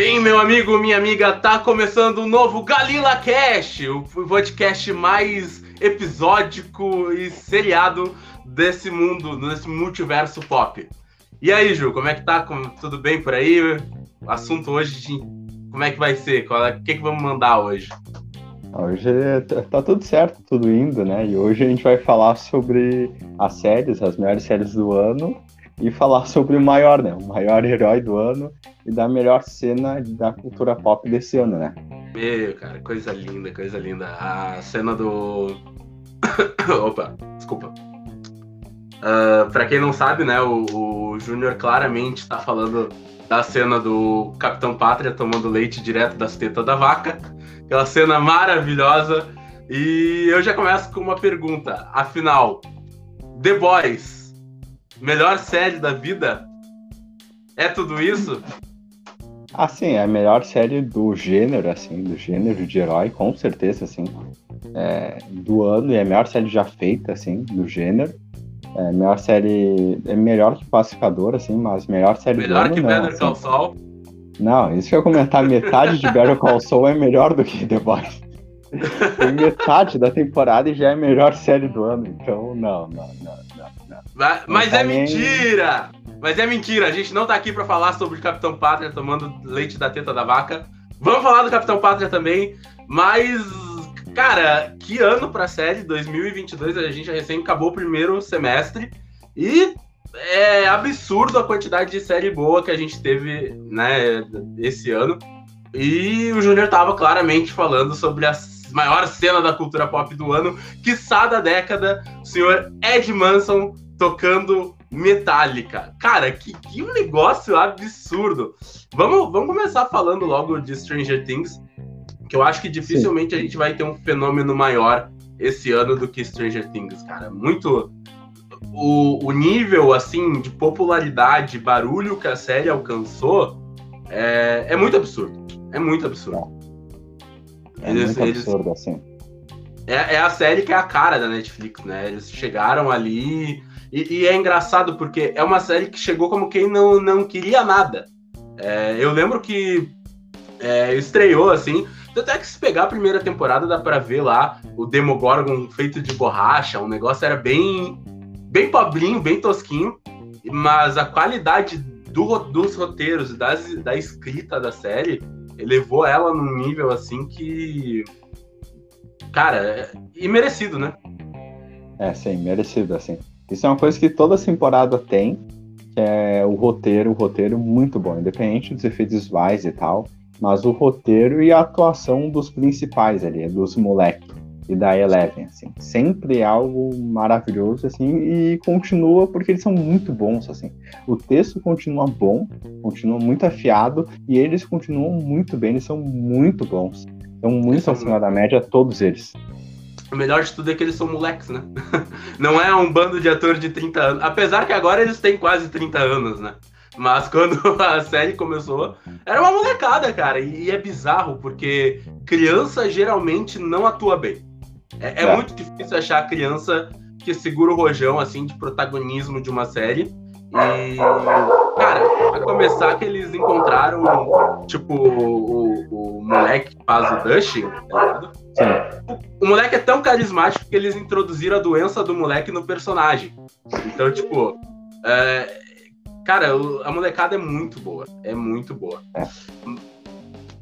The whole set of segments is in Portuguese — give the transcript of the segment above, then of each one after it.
Bem, meu amigo, minha amiga, tá começando o um novo Galila Cast, o podcast mais episódico e seriado desse mundo, desse multiverso pop. E aí, Ju, como é que tá? Tudo bem por aí? O assunto hoje, de... como é que vai ser? O é... que, que vamos mandar hoje? Hoje tá tudo certo, tudo indo, né? E hoje a gente vai falar sobre as séries, as melhores séries do ano e falar sobre o maior, né? O maior herói do ano e da melhor cena da cultura pop desse ano, né? Meu, cara, coisa linda, coisa linda. A cena do. Opa, desculpa. Uh, pra quem não sabe, né, o, o Júnior claramente tá falando da cena do Capitão Pátria tomando leite direto das tetas da vaca. Aquela cena maravilhosa. E eu já começo com uma pergunta. Afinal, The Boys melhor série da vida? É tudo isso? Assim, é a melhor série do gênero, assim, do gênero de herói, com certeza, assim, é, do ano, e é a melhor série já feita, assim, do gênero. É a melhor série, é melhor que Pacificador, assim, mas melhor série melhor do ano, que Better Call assim. Saul? Não, isso que eu comentar, metade de Better Call Saul é melhor do que The Boys. Tem metade da temporada e já é a melhor série do ano, então não, não, não, não. não. Mas, mas é mentira! Mas é mentira, a gente não tá aqui para falar sobre o Capitão Pátria tomando leite da teta da vaca. Vamos falar do Capitão Pátria também, mas, cara, que ano pra série, 2022, a gente recém acabou o primeiro semestre e é absurdo a quantidade de série boa que a gente teve, né, esse ano. E o Júnior tava claramente falando sobre as maior cena da cultura pop do ano, quiçá da década, o senhor Ed Manson tocando Metallica. Cara, que, que um negócio absurdo. Vamos, vamos começar falando logo de Stranger Things, que eu acho que dificilmente Sim. a gente vai ter um fenômeno maior esse ano do que Stranger Things, cara. Muito. O, o nível, assim, de popularidade, barulho que a série alcançou é, é muito absurdo. É muito absurdo. É eles, muito absurdo, eles... assim. É, é, a série que é a cara da Netflix, né? Eles chegaram ali. E, e é engraçado porque é uma série que chegou como quem não, não queria nada. É, eu lembro que é, estreou assim. Tanto é que se pegar a primeira temporada, dá pra ver lá o Demogorgon feito de borracha. O negócio era bem, bem pobrinho, bem tosquinho. Mas a qualidade do, dos roteiros, das, da escrita da série, elevou ela num nível assim que. Cara, é imerecido, né? É, sim, merecido, assim. Isso é uma coisa que toda temporada tem, que é o roteiro, o roteiro muito bom, independente dos efeitos visuais e tal, mas o roteiro e a atuação dos principais ali, dos moleques e da Eleven, assim. Sempre algo maravilhoso, assim, e continua porque eles são muito bons, assim. O texto continua bom, continua muito afiado, e eles continuam muito bem, eles são muito bons. São muito acima da média, todos eles. O melhor de tudo é que eles são moleques, né? Não é um bando de atores de 30 anos. Apesar que agora eles têm quase 30 anos, né? Mas quando a série começou, era uma molecada, cara. E é bizarro, porque criança geralmente não atua bem. É, é, é, muito difícil achar a criança que segura o rojão, assim, de protagonismo de uma série. E, cara, a começar que eles encontraram, tipo, o, o moleque que faz o Dustin, tá ligado? O, o moleque é tão carismático que eles introduziram a doença do moleque no personagem. Então, tipo, é, cara, a molecada é muito boa. É muito boa. É.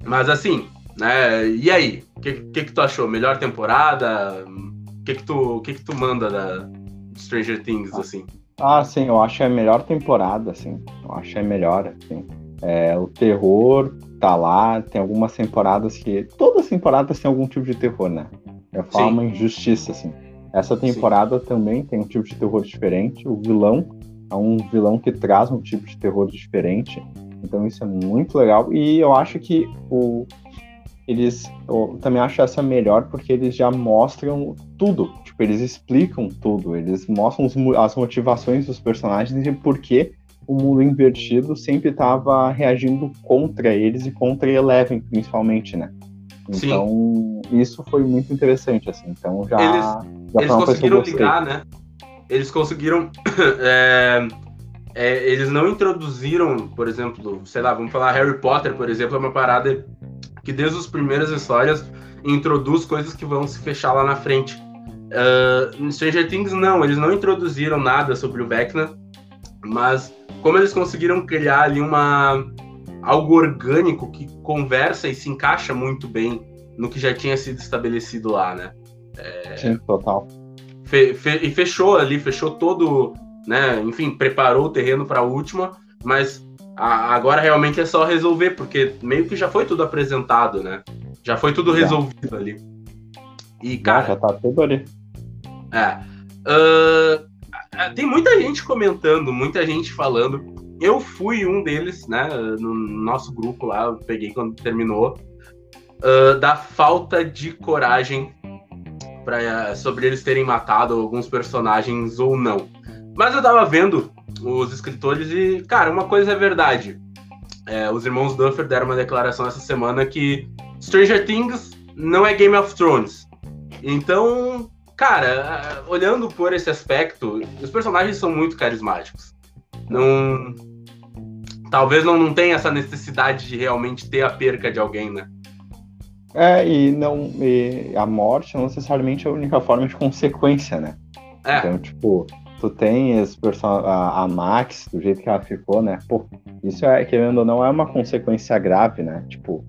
Mas assim, né? E aí? O que, que, que tu achou? Melhor temporada? O que, que, tu, que, que tu manda da Stranger Things, assim? Ah, sim, eu acho é a melhor temporada, assim. Eu acho é melhor, assim. É, o terror tá lá, tem algumas temporadas que. Todas as temporadas têm algum tipo de terror, né? Eu falo uma injustiça, assim. Essa temporada sim. também tem um tipo de terror diferente. O vilão é um vilão que traz um tipo de terror diferente. Então isso é muito legal. E eu acho que o, eles eu também acho essa melhor porque eles já mostram tudo, tipo, eles explicam tudo, eles mostram as motivações dos personagens e por que o mundo invertido sempre estava reagindo contra eles e contra Eleven, principalmente, né? Então, Sim. isso foi muito interessante, assim. Então, já. Eles, já eles conseguiram ligar, né? Eles conseguiram é, é, eles não introduziram, por exemplo, sei lá, vamos falar Harry Potter, por exemplo, é uma parada que desde as primeiras histórias introduz coisas que vão se fechar lá na frente. Uh, Stranger Things não, eles não introduziram nada sobre o Vecna, mas como eles conseguiram criar ali uma algo orgânico que conversa e se encaixa muito bem no que já tinha sido estabelecido lá, né? É... Sim, total. Fe, fe, e fechou ali, fechou todo, né? Enfim, preparou o terreno para a última, mas a, agora realmente é só resolver, porque meio que já foi tudo apresentado, né? Já foi tudo resolvido já. ali. E, cara. Já tá tudo ali. É. Uh, tem muita gente comentando, muita gente falando. Eu fui um deles, né? No nosso grupo lá, eu peguei quando terminou. Uh, da falta de coragem pra, sobre eles terem matado alguns personagens ou não. Mas eu tava vendo os escritores e, cara, uma coisa é verdade. É, os irmãos Duffer deram uma declaração essa semana que Stranger Things não é Game of Thrones. Então, cara, olhando por esse aspecto, os personagens são muito carismáticos. Não. Talvez não, não tenha essa necessidade de realmente ter a perca de alguém, né? É, e não. E a morte não necessariamente é a única forma de consequência, né? É. Então, tipo, tu tem a, a Max, do jeito que ela ficou, né? Pô, isso é, querendo ou não, é uma consequência grave, né? Tipo,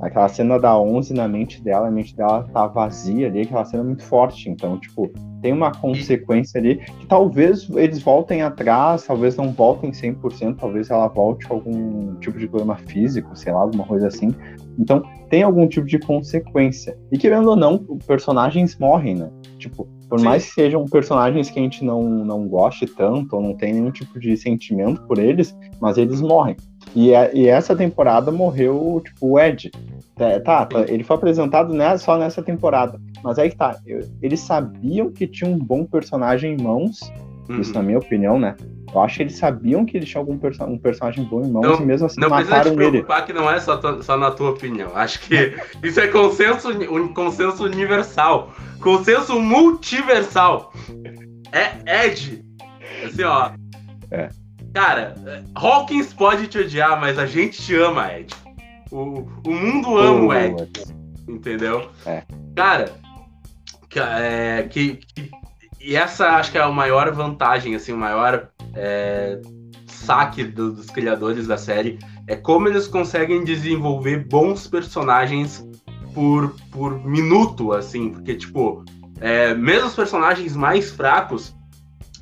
aquela cena da 11 na mente dela, a mente dela tá vazia ali, aquela cena é muito forte. Então, tipo, tem uma consequência ali que talvez eles voltem atrás, talvez não voltem 100%, talvez ela volte com algum tipo de problema físico, sei lá, alguma coisa assim. Então, tem algum tipo de consequência. E querendo ou não, personagens morrem, né? Tipo, por Sim. mais que sejam personagens que a gente não, não goste tanto, ou não tem nenhum tipo de sentimento por eles, mas eles morrem. E, é, e essa temporada morreu, tipo, o Ed. É, tá, tá, ele foi apresentado né, só nessa temporada. Mas aí que tá, eles sabiam que tinha um bom personagem em mãos, uhum. isso na minha opinião, né? Eu acho que eles sabiam que eles tinham algum perso um personagem bom em mãos não, e mesmo assim não mataram ele. Não precisa te preocupar que não é só, só na tua opinião. Acho que isso é consenso, um consenso universal. Consenso multiversal. É Ed. Assim, ó. É. Cara, Hawkins pode te odiar, mas a gente te ama, Ed. O, o mundo ama o Ed. Entendeu? É. Cara, que, é, que, que, e essa acho que é a maior vantagem, assim, o maior é, saque do, dos criadores da série é como eles conseguem desenvolver bons personagens por, por minuto, assim, porque, tipo, é, mesmo os personagens mais fracos,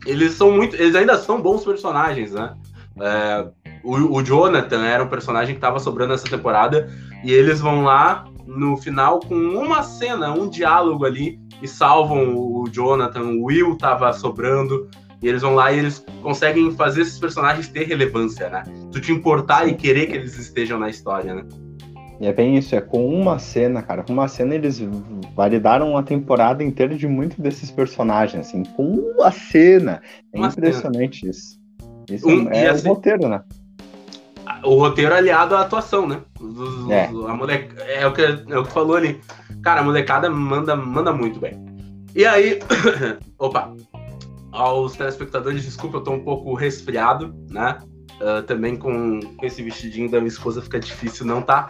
eles são muito. Eles ainda são bons personagens, né? É, o, o, Jonathan era um personagem que estava sobrando essa temporada, e eles vão lá no final com uma cena, um diálogo ali, e salvam o Jonathan. O Will tava sobrando, e eles vão lá e eles conseguem fazer esses personagens ter relevância, né? Tu te importar e querer que eles estejam na história, né? E é bem isso, é com uma cena, cara. Com uma cena eles validaram uma temporada inteira de muitos desses personagens, assim, com uma cena. É uma impressionante cena. isso. Isso um, é assim, o roteiro, né? O roteiro aliado à atuação, né? Os, é. A moleca, é, o que, é o que falou ali. Cara, a molecada manda, manda muito bem. E aí. Opa! Aos telespectadores, desculpa, eu tô um pouco resfriado, né? Uh, também com, com esse vestidinho da minha esposa fica difícil não tá.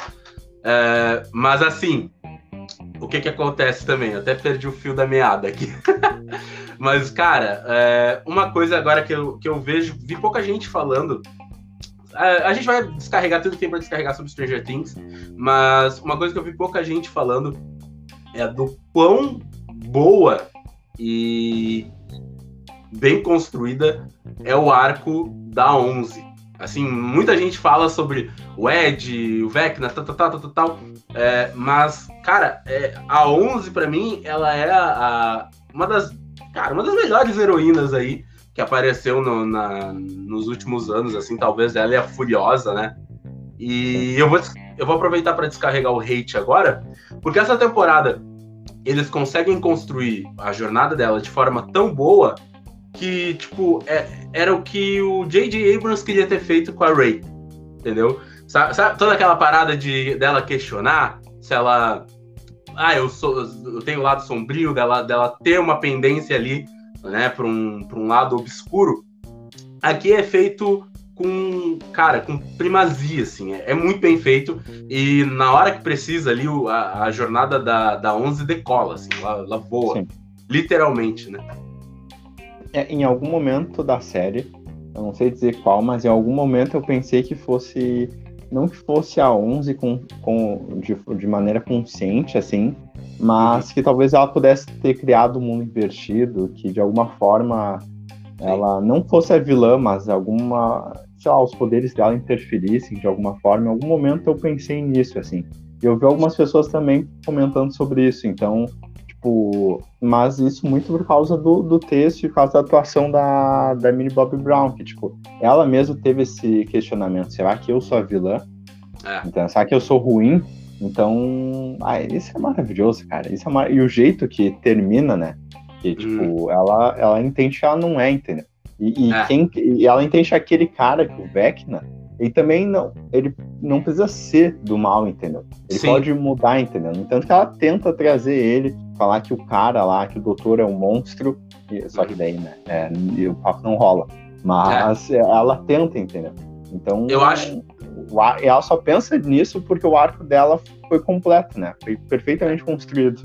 É, mas assim, o que que acontece também? Eu até perdi o fio da meada aqui. mas, cara, é, uma coisa agora que eu, que eu vejo, vi pouca gente falando. É, a gente vai descarregar tudo que tem pra descarregar sobre Stranger Things, mas uma coisa que eu vi pouca gente falando é do quão boa e bem construída é o arco da 11. Assim, muita gente fala sobre o Ed, o Vecna, tal, tal, tal, tal, tal. É, mas, cara, é, a 11 para mim, ela é a, a, uma das, cara, uma das melhores heroínas aí que apareceu no, na, nos últimos anos, assim, talvez ela é a Furiosa, né? E eu vou, eu vou aproveitar para descarregar o hate agora, porque essa temporada eles conseguem construir a jornada dela de forma tão boa que, tipo, é, era o que o J.J. Abrams queria ter feito com a Ray. Entendeu? Sabe, sabe, toda aquela parada de dela questionar se ela. Ah, eu sou. Eu tenho o lado sombrio dela, dela ter uma pendência ali, né, para um, pra um lado obscuro. aqui é feito com, cara, com primazia, assim, é, é, muito bem feito, e na hora que precisa ali, o, a, a, jornada da, da 11 decola, assim, ela, ela voa, Sim. literalmente, né? É, em algum momento da série, eu não sei dizer qual, mas em algum momento eu pensei que fosse, não que fosse a 11 com, com, de, de maneira consciente, assim, mas que talvez ela pudesse ter criado um mundo invertido, que de alguma forma ela não fosse a vilã, mas alguma, sei lá, os poderes dela interferissem de alguma forma. Em algum momento eu pensei nisso, assim. E eu vi algumas pessoas também comentando sobre isso, então, tipo, mas isso muito por causa do, do texto e por causa da atuação da, da Millie Bobby Brown, que, tipo, ela mesma teve esse questionamento: será que eu sou a vilã? É. Então, será que eu sou ruim? Então, ah, isso é maravilhoso, cara. Isso é mar... E o jeito que termina, né? Que, tipo, hum. ela, ela entende que ela não é, entendeu? E, e é. quem, e ela entende aquele cara, que o Vecna, ele também não, ele não precisa ser do mal, entendeu? Ele Sim. pode mudar, entendeu? No entanto que ela tenta trazer ele, falar que o cara lá, que o doutor é um monstro, só que daí, né? É, e o papo não rola. Mas é. ela tenta, entendeu? Então. Eu acho. ela só pensa nisso porque o arco dela foi completo, né? Foi perfeitamente construído.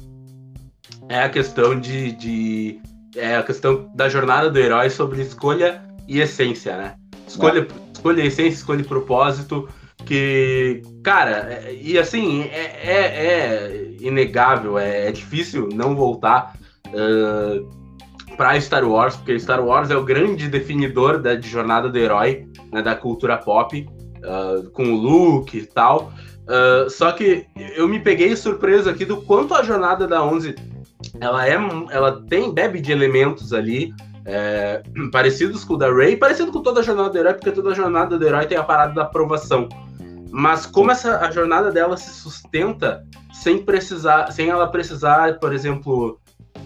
É a questão de, de é a questão da jornada do herói sobre escolha e essência, né? Escolha, é. escolha essência, escolha propósito, que, cara, é, e assim, é, é, é inegável, é, é, difícil não voltar uh, para Star Wars, porque Star Wars é o grande definidor da de jornada do herói, né, da cultura pop, uh, com o Luke e tal. Uh, só que eu me peguei surpreso aqui do quanto a jornada da 11 ela é ela tem bebe de elementos ali é, parecidos com o da Ray, parecido com toda a jornada do herói, porque toda a jornada do herói tem a parada da aprovação. Mas como essa a jornada dela se sustenta sem precisar, sem ela precisar, por exemplo,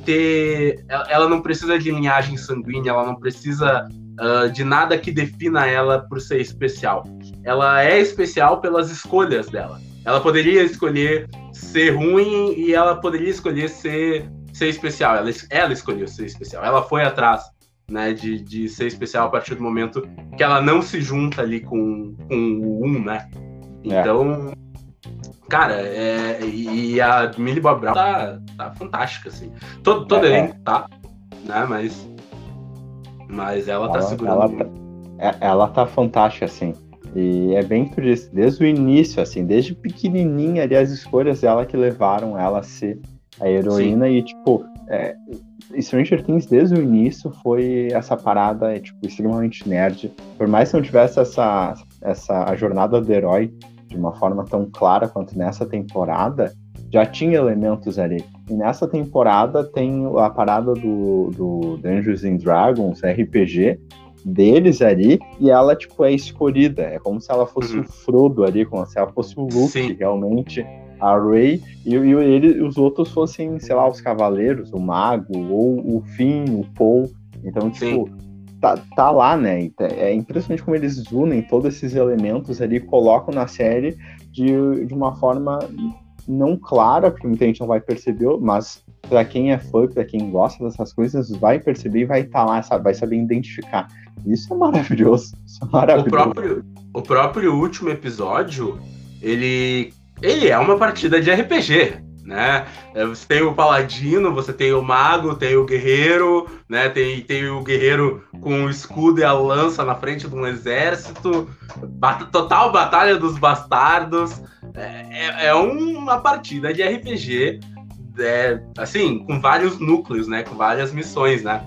ter, ela não precisa de linhagem sanguínea, ela não precisa uh, de nada que defina ela por ser especial. Ela é especial pelas escolhas dela. Ela poderia escolher ser ruim e ela poderia escolher ser, ser especial. Ela, ela escolheu ser especial. Ela foi atrás né, de, de ser especial a partir do momento que ela não se junta ali com, com o um, né? É. Então, cara, é, e a Millie Bob Brown tá, tá fantástica, assim. Todo, todo é, elenco tá, né? Mas, mas ela, tá ela tá segurando. Ela tá, é, ela tá fantástica, assim. E é bem por isso, desde o início, assim, desde pequenininha ali, as escolhas dela que levaram ela a ser a heroína Sim. e, tipo, é, Stranger Things desde o início foi essa parada, é, tipo, extremamente nerd. Por mais que não tivesse essa, essa a jornada do herói de uma forma tão clara quanto nessa temporada, já tinha elementos ali. E nessa temporada tem a parada do, do Dungeons and Dragons, RPG, deles ali e ela, tipo, é escolhida. É como se ela fosse uhum. o Frodo ali, como se ela fosse o Luke, Sim. realmente. A Rey e, e ele, os outros fossem, sei lá, os Cavaleiros, o Mago, ou o Finn, o Paul. Então, tipo, tá, tá lá, né? É impressionante como eles unem todos esses elementos ali, colocam na série de, de uma forma não clara, porque muita gente não vai perceber, mas para quem é fã, para quem gosta dessas coisas, vai perceber e vai estar tá lá, sabe? vai saber identificar. Isso é maravilhoso. Isso é maravilhoso. O próprio, o próprio último episódio, ele, ele é uma partida de RPG, né? É, você tem o paladino, você tem o mago, tem o guerreiro, né? Tem, tem o guerreiro com o escudo e a lança na frente de um exército. Bat total batalha dos bastardos. É, é, é uma partida de RPG, é, assim, com vários núcleos, né? Com várias missões, né?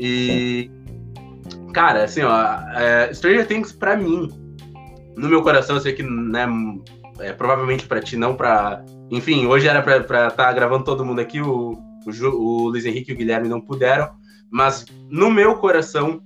E Cara, assim, ó, é, Stranger Things pra mim, no meu coração, eu sei que, né, é, provavelmente pra ti não pra. Enfim, hoje era pra estar tá gravando todo mundo aqui, o, o, Ju, o Luiz Henrique e o Guilherme não puderam, mas no meu coração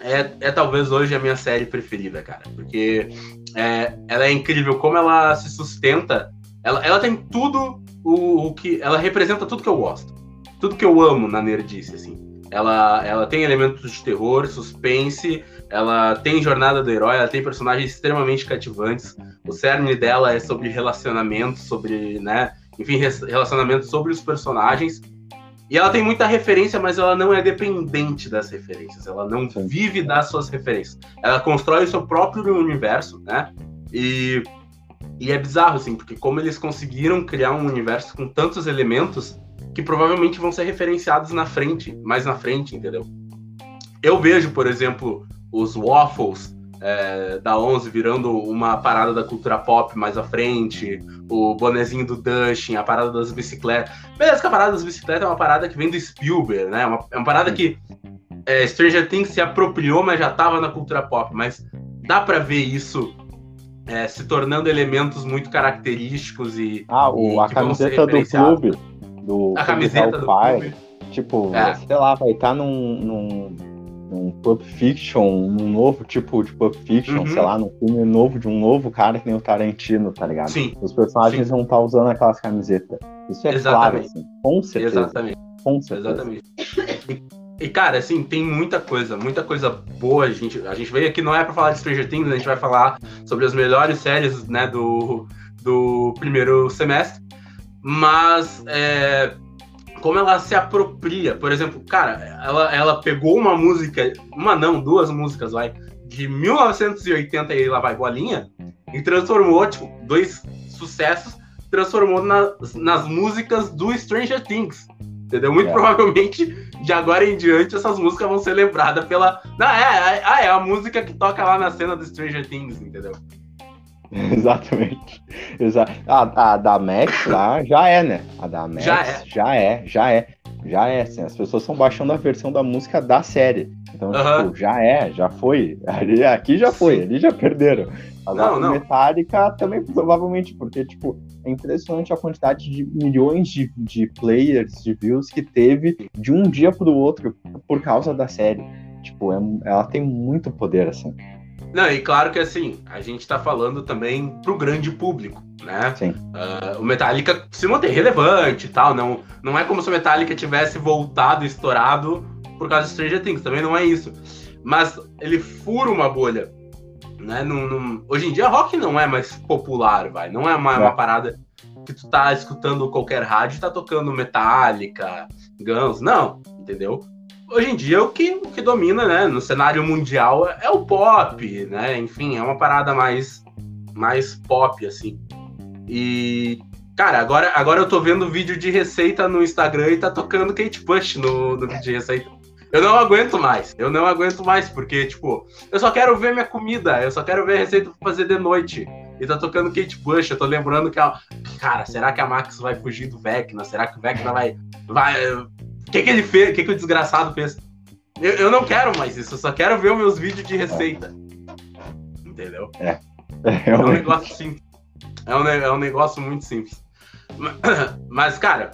é, é talvez hoje a minha série preferida, cara, porque é, ela é incrível como ela se sustenta, ela, ela tem tudo o, o que. Ela representa tudo que eu gosto, tudo que eu amo na Nerdice, assim. Ela, ela tem elementos de terror, suspense, ela tem jornada do herói, ela tem personagens extremamente cativantes. O cerne dela é sobre relacionamentos, sobre, né, enfim, relacionamentos sobre os personagens. E ela tem muita referência, mas ela não é dependente das referências. Ela não vive das suas referências. Ela constrói o seu próprio universo, né? E, e é bizarro, assim, porque como eles conseguiram criar um universo com tantos elementos que provavelmente vão ser referenciados na frente, mais na frente, entendeu? Eu vejo, por exemplo, os waffles é, da 11 virando uma parada da cultura pop mais à frente, o bonezinho do Dustin, a parada das bicicletas. Beleza que a parada das bicicletas é uma parada que vem do Spielberg, né? É uma, é uma parada que é, Stranger Things se apropriou, mas já tava na cultura pop. Mas dá para ver isso é, se tornando elementos muito característicos e. Ah, o, e a camiseta do clube. Do a camiseta do clube. Tipo, é. sei lá, vai estar tá num, num um Pulp Fiction, um novo tipo de Pulp Fiction, uhum. sei lá, num filme novo de um novo cara que nem o Tarantino, tá ligado? Sim. Os personagens Sim. vão estar tá usando aquelas camisetas. Isso é Exatamente. claro, assim, com certeza. Exatamente. Com certeza. Exatamente. E, e, cara, assim, tem muita coisa, muita coisa boa. A gente, a gente veio aqui, não é pra falar de Stranger Things, a gente vai falar sobre as melhores séries, né, do, do primeiro semestre. Mas, é, como ela se apropria. Por exemplo, cara, ela, ela pegou uma música, uma não, duas músicas, vai, de 1980 e lá vai bolinha, e transformou, tipo, dois sucessos, transformou nas, nas músicas do Stranger Things. Entendeu? Muito é. provavelmente, de agora em diante, essas músicas vão ser lembradas pela. Não, é, é, é a música que toca lá na cena do Stranger Things, entendeu? Exatamente. Exa a, a, da Max lá já é, né? A da Max já é, já é, já é. Já é, assim, as pessoas estão baixando a versão da música da série. Então, tipo, já é, já foi. Ali, aqui já foi, ali já perderam. Agora, não, não. Metallica também, provavelmente, porque, tipo, é impressionante a quantidade de milhões de, de players, de views que teve de um dia pro outro por causa da série. Tipo, é, ela tem muito poder, assim. Não, e claro que assim, a gente tá falando também pro grande público, né? Sim. Uh, o Metallica se mantém relevante e tal, não, não é como se o Metallica tivesse voltado, estourado por causa de Stranger Things, também não é isso. Mas ele fura uma bolha, né? Num, num... Hoje em dia rock não é mais popular, vai, não é uma, é. uma parada que tu tá escutando qualquer rádio e tá tocando Metallica, Guns, não, entendeu? Hoje em dia o que, o que domina, né, no cenário mundial é, é o pop, né? Enfim, é uma parada mais mais pop assim. E cara, agora agora eu tô vendo vídeo de receita no Instagram e tá tocando Kate Bush no, no vídeo de receita. Eu não aguento mais. Eu não aguento mais porque tipo, eu só quero ver minha comida, eu só quero ver a receita pra fazer de noite. E tá tocando Kate Bush, eu tô lembrando que a... Cara, será que a Max vai fugir do Vecna? Será que o Vecna vai, vai o que, que ele fez? O que, que o desgraçado fez? Eu, eu não quero mais isso, eu só quero ver os meus vídeos de receita. Entendeu? É. É, um negócio simples. É um, é um negócio muito simples. Mas, cara,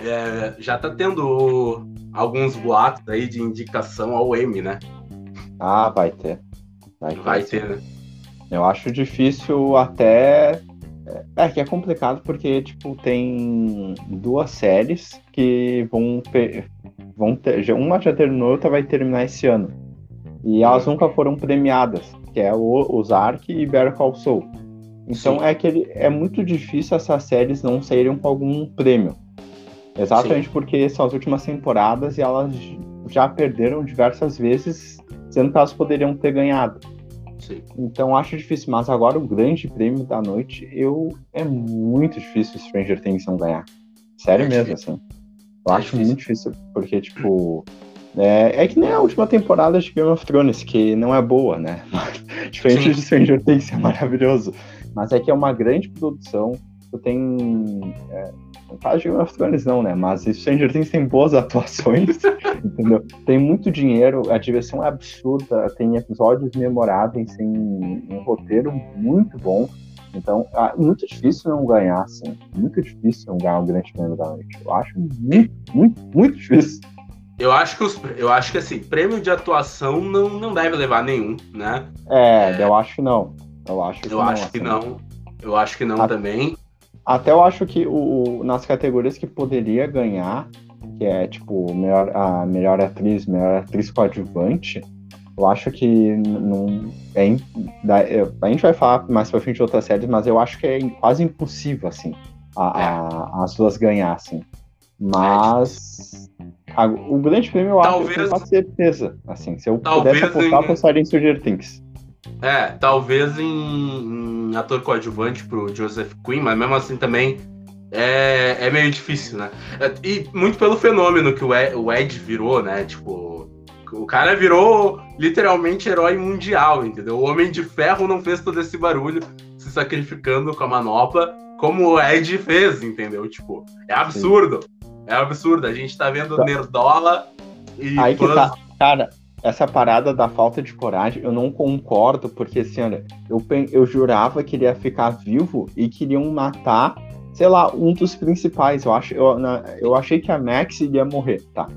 é, já tá tendo alguns boatos aí de indicação ao M, né? Ah, vai ter. Vai ter, vai ter né? Eu acho difícil até é, que é complicado porque, tipo, tem duas séries que vão ter. Vão ter uma já terminou, outra vai terminar esse ano. E elas nunca foram premiadas, que é o Ozark e Better Call Saul. Então Sim. é que ele, é muito difícil essas séries não saírem com algum prêmio. Exatamente Sim. porque são as últimas temporadas e elas já perderam diversas vezes, sendo que elas poderiam ter ganhado. Sim. Então acho difícil, mas agora o grande prêmio da noite, eu é muito difícil Stranger Things não ganhar. Sério é mesmo, assim. Eu é acho difícil. muito difícil, porque, tipo. É, é que nem a última temporada de Game of Thrones, que não é boa, né? Diferente Sim. de Stranger Things, é maravilhoso. Mas é que é uma grande produção. Tu tem. É, no caso de Game of Thrones, não, né? Mas Stranger Things tem boas atuações, entendeu? Tem muito dinheiro, a direção é absurda, tem episódios memoráveis, tem um roteiro muito bom. Então, é muito difícil não ganhar, assim. Muito difícil não ganhar o grande prêmio da noite. Eu acho muito, muito, muito difícil. Eu acho que os, eu acho que assim, prêmio de atuação não, não deve levar nenhum, né? É, é... eu acho que não. Eu acho que eu não. Acho assim. que não. Eu acho que não a... também. Até eu acho que o, nas categorias que poderia ganhar, que é tipo melhor, a melhor atriz, melhor atriz coadjuvante, eu acho que não. É, é, a gente vai falar mais pra frente de outras séries, mas eu acho que é quase impossível, assim, a, é. a, as duas ganhassem. Mas a, o grande prêmio eu talvez, acho que com certeza. Assim, se eu talvez pudesse apostar, em... apostaria em Stranger Things. É, talvez em, em ator coadjuvante pro Joseph Quinn, mas mesmo assim também é, é meio difícil, né? E muito pelo fenômeno que o Ed, o Ed virou, né? Tipo, o cara virou literalmente herói mundial, entendeu? O Homem de Ferro não fez todo esse barulho se sacrificando com a manopla como o Ed fez, entendeu? Tipo, é absurdo. Sim. É absurdo. A gente tá vendo tá. Nerdola e. Aí que tá. Cara, essa parada da falta de coragem, eu não concordo, porque assim, olha, eu, eu jurava que ele ia ficar vivo e queriam matar sei lá, um dos principais. Eu, acho, eu, na, eu achei que a Max ia morrer, tá?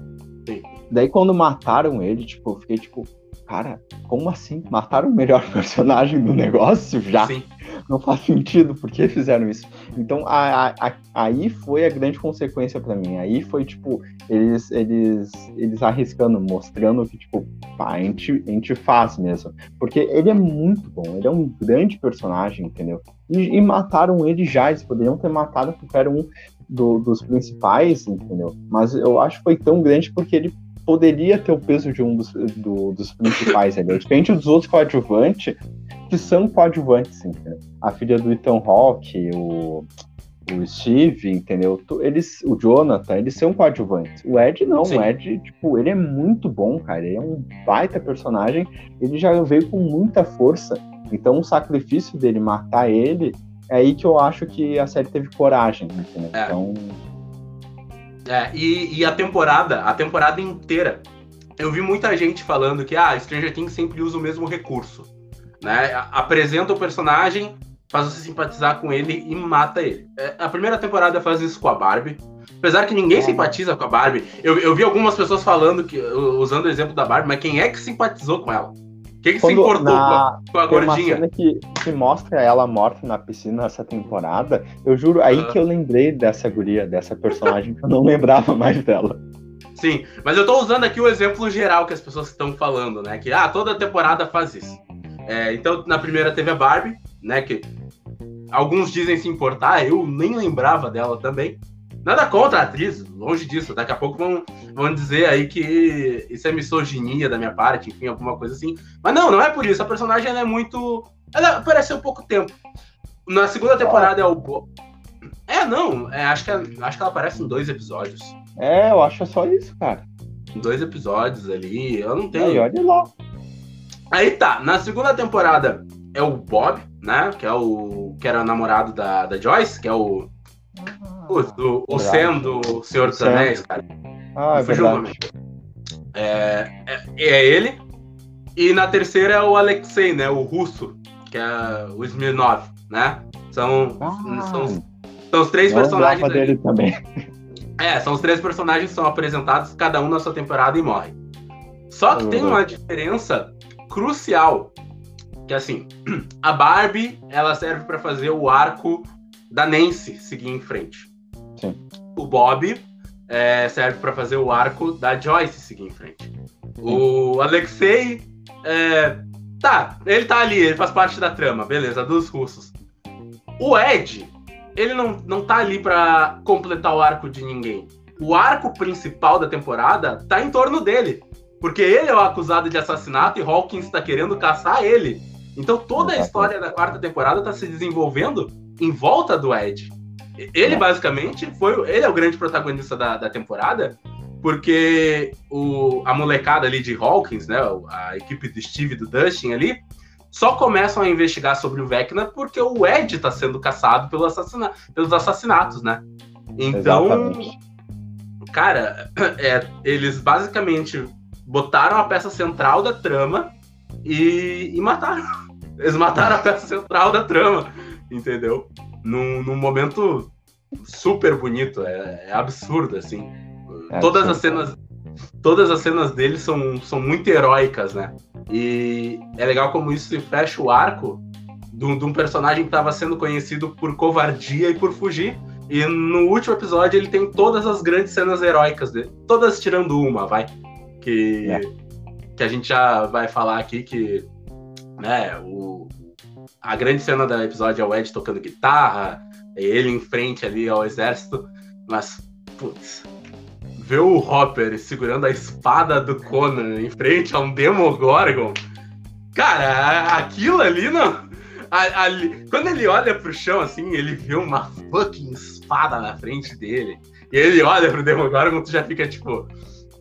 Sim. Daí quando mataram ele, tipo, eu fiquei tipo, cara, como assim? Mataram o melhor personagem do negócio já? Sim. Não faz sentido, por que fizeram isso? Então, a, a, a, aí foi a grande consequência para mim. Aí foi, tipo, eles, eles, eles arriscando, mostrando que, tipo, pá, a, gente, a gente faz mesmo. Porque ele é muito bom, ele é um grande personagem, entendeu? E, e mataram ele já, eles poderiam ter matado era um do, dos principais, entendeu? Mas eu acho que foi tão grande porque ele poderia ter o peso de um dos, do, dos principais ali. Diferente dos outros coadjuvantes, que são coadjuvantes, entendeu? A filha do Ethan Hawke, o, o Steve, entendeu? Eles, o Jonathan, eles são coadjuvantes. O Ed não, Sim. o Ed, tipo, ele é muito bom, cara. Ele é um baita personagem. Ele já veio com muita força. Então o sacrifício dele matar ele é aí que eu acho que a série teve coragem, entendeu? É. Então é, e, e, a temporada, a temporada inteira, eu vi muita gente falando que ah, Stranger Things sempre usa o mesmo recurso. Né? Apresenta o personagem, faz você simpatizar com ele e mata ele. É, a primeira temporada faz isso com a Barbie. Apesar que ninguém simpatiza com a Barbie. Eu, eu vi algumas pessoas falando que, usando o exemplo da Barbie, mas quem é que simpatizou com ela? Quem que se importou na... com a, gordinha? Uma cena que, que mostra ela morta na piscina nessa temporada. Eu juro, aí uh... que eu lembrei dessa guria, dessa personagem que eu não lembrava mais dela. Sim, mas eu tô usando aqui o exemplo geral que as pessoas estão falando, né? Que ah, toda temporada faz isso. É, então, na primeira teve a Barbie, né? Que alguns dizem se importar, eu nem lembrava dela também. Nada contra a atriz, longe disso. Daqui a pouco vão, vão dizer aí que isso é misoginia da minha parte, enfim, alguma coisa assim. Mas não, não é por isso. A personagem é muito. Ela apareceu pouco tempo. Na segunda temporada é o. É, não. É, acho, que, acho que ela aparece em dois episódios. É, eu acho só isso, cara. Em dois episódios ali. Eu não tenho. Aí, olha lá. Aí tá. Na segunda temporada é o Bob, né? Que é o. Que era o namorado da, da Joyce, que é o Putz, o, o Sam do Senhor dos Anéis, cara. Ah, é verdade. É, é, é, ele. E na terceira é o Alexei, né? O russo, que é o Smirnov, né? São, ah, são, são os três personagens. dele também. É, são os três personagens que são apresentados, cada um na sua temporada e morre. Só que tem uma diferença crucial. Que assim, a Barbie, ela serve para fazer o arco da Nancy seguir em frente. Sim. O Bob é, serve para fazer o arco da Joyce seguir em frente. O Alexei. É, tá, ele tá ali, ele faz parte da trama, beleza, dos russos. O Ed, ele não, não tá ali para completar o arco de ninguém. O arco principal da temporada tá em torno dele. Porque ele é o acusado de assassinato e Hawkins está querendo caçar ele. Então toda a história da quarta temporada tá se desenvolvendo em volta do Ed. Ele é. basicamente foi. Ele é o grande protagonista da, da temporada, porque o, a molecada ali de Hawkins, né? A equipe do Steve e do Dustin ali, só começam a investigar sobre o Vecna porque o Ed está sendo caçado pelo assassina, pelos assassinatos, né? Então, Exatamente. cara, é, eles basicamente botaram a peça central da trama e, e mataram. Eles mataram a peça central da trama entendeu? Num, num momento super bonito, é, é absurdo, assim. É todas as cenas todas as cenas dele são, são muito heróicas, né? E é legal como isso se fecha o arco de, de um personagem que estava sendo conhecido por covardia e por fugir. E no último episódio ele tem todas as grandes cenas heróicas dele. Todas tirando uma, vai. Que, é. que a gente já vai falar aqui que né, o, a grande cena do episódio é o Ed tocando guitarra, é ele em frente ali ao exército, mas putz, ver o Hopper segurando a espada do Conan em frente a um Demogorgon, cara, aquilo ali não. Ali, quando ele olha pro chão assim, ele vê uma fucking espada na frente dele. E ele olha pro Demogorgon, tu já fica tipo.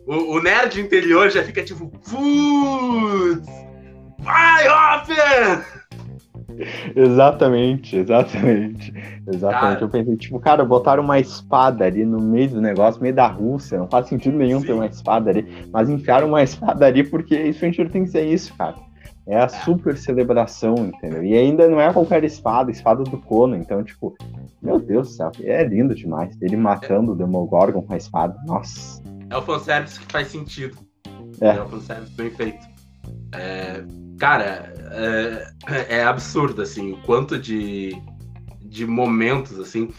O, o nerd interior já fica tipo. Putz! Vai, Hopper! Exatamente, exatamente. Exatamente. Cara, eu pensei, tipo, cara, botaram uma espada ali no meio do negócio, no meio da Rússia. Não faz sentido nenhum sim. ter uma espada ali. Mas enfiaram uma espada ali porque Stranger Things é isso, cara. É a super celebração, entendeu? E ainda não é qualquer espada, espada do Conan. Então, tipo, meu Deus do céu, é lindo demais. Ele matando o Demogorgon com a espada. Nossa. É o fanservice que faz sentido. É, é o fanservice bem feito. É, cara, é, é, absurdo, assim, o quanto de, de momentos, assim,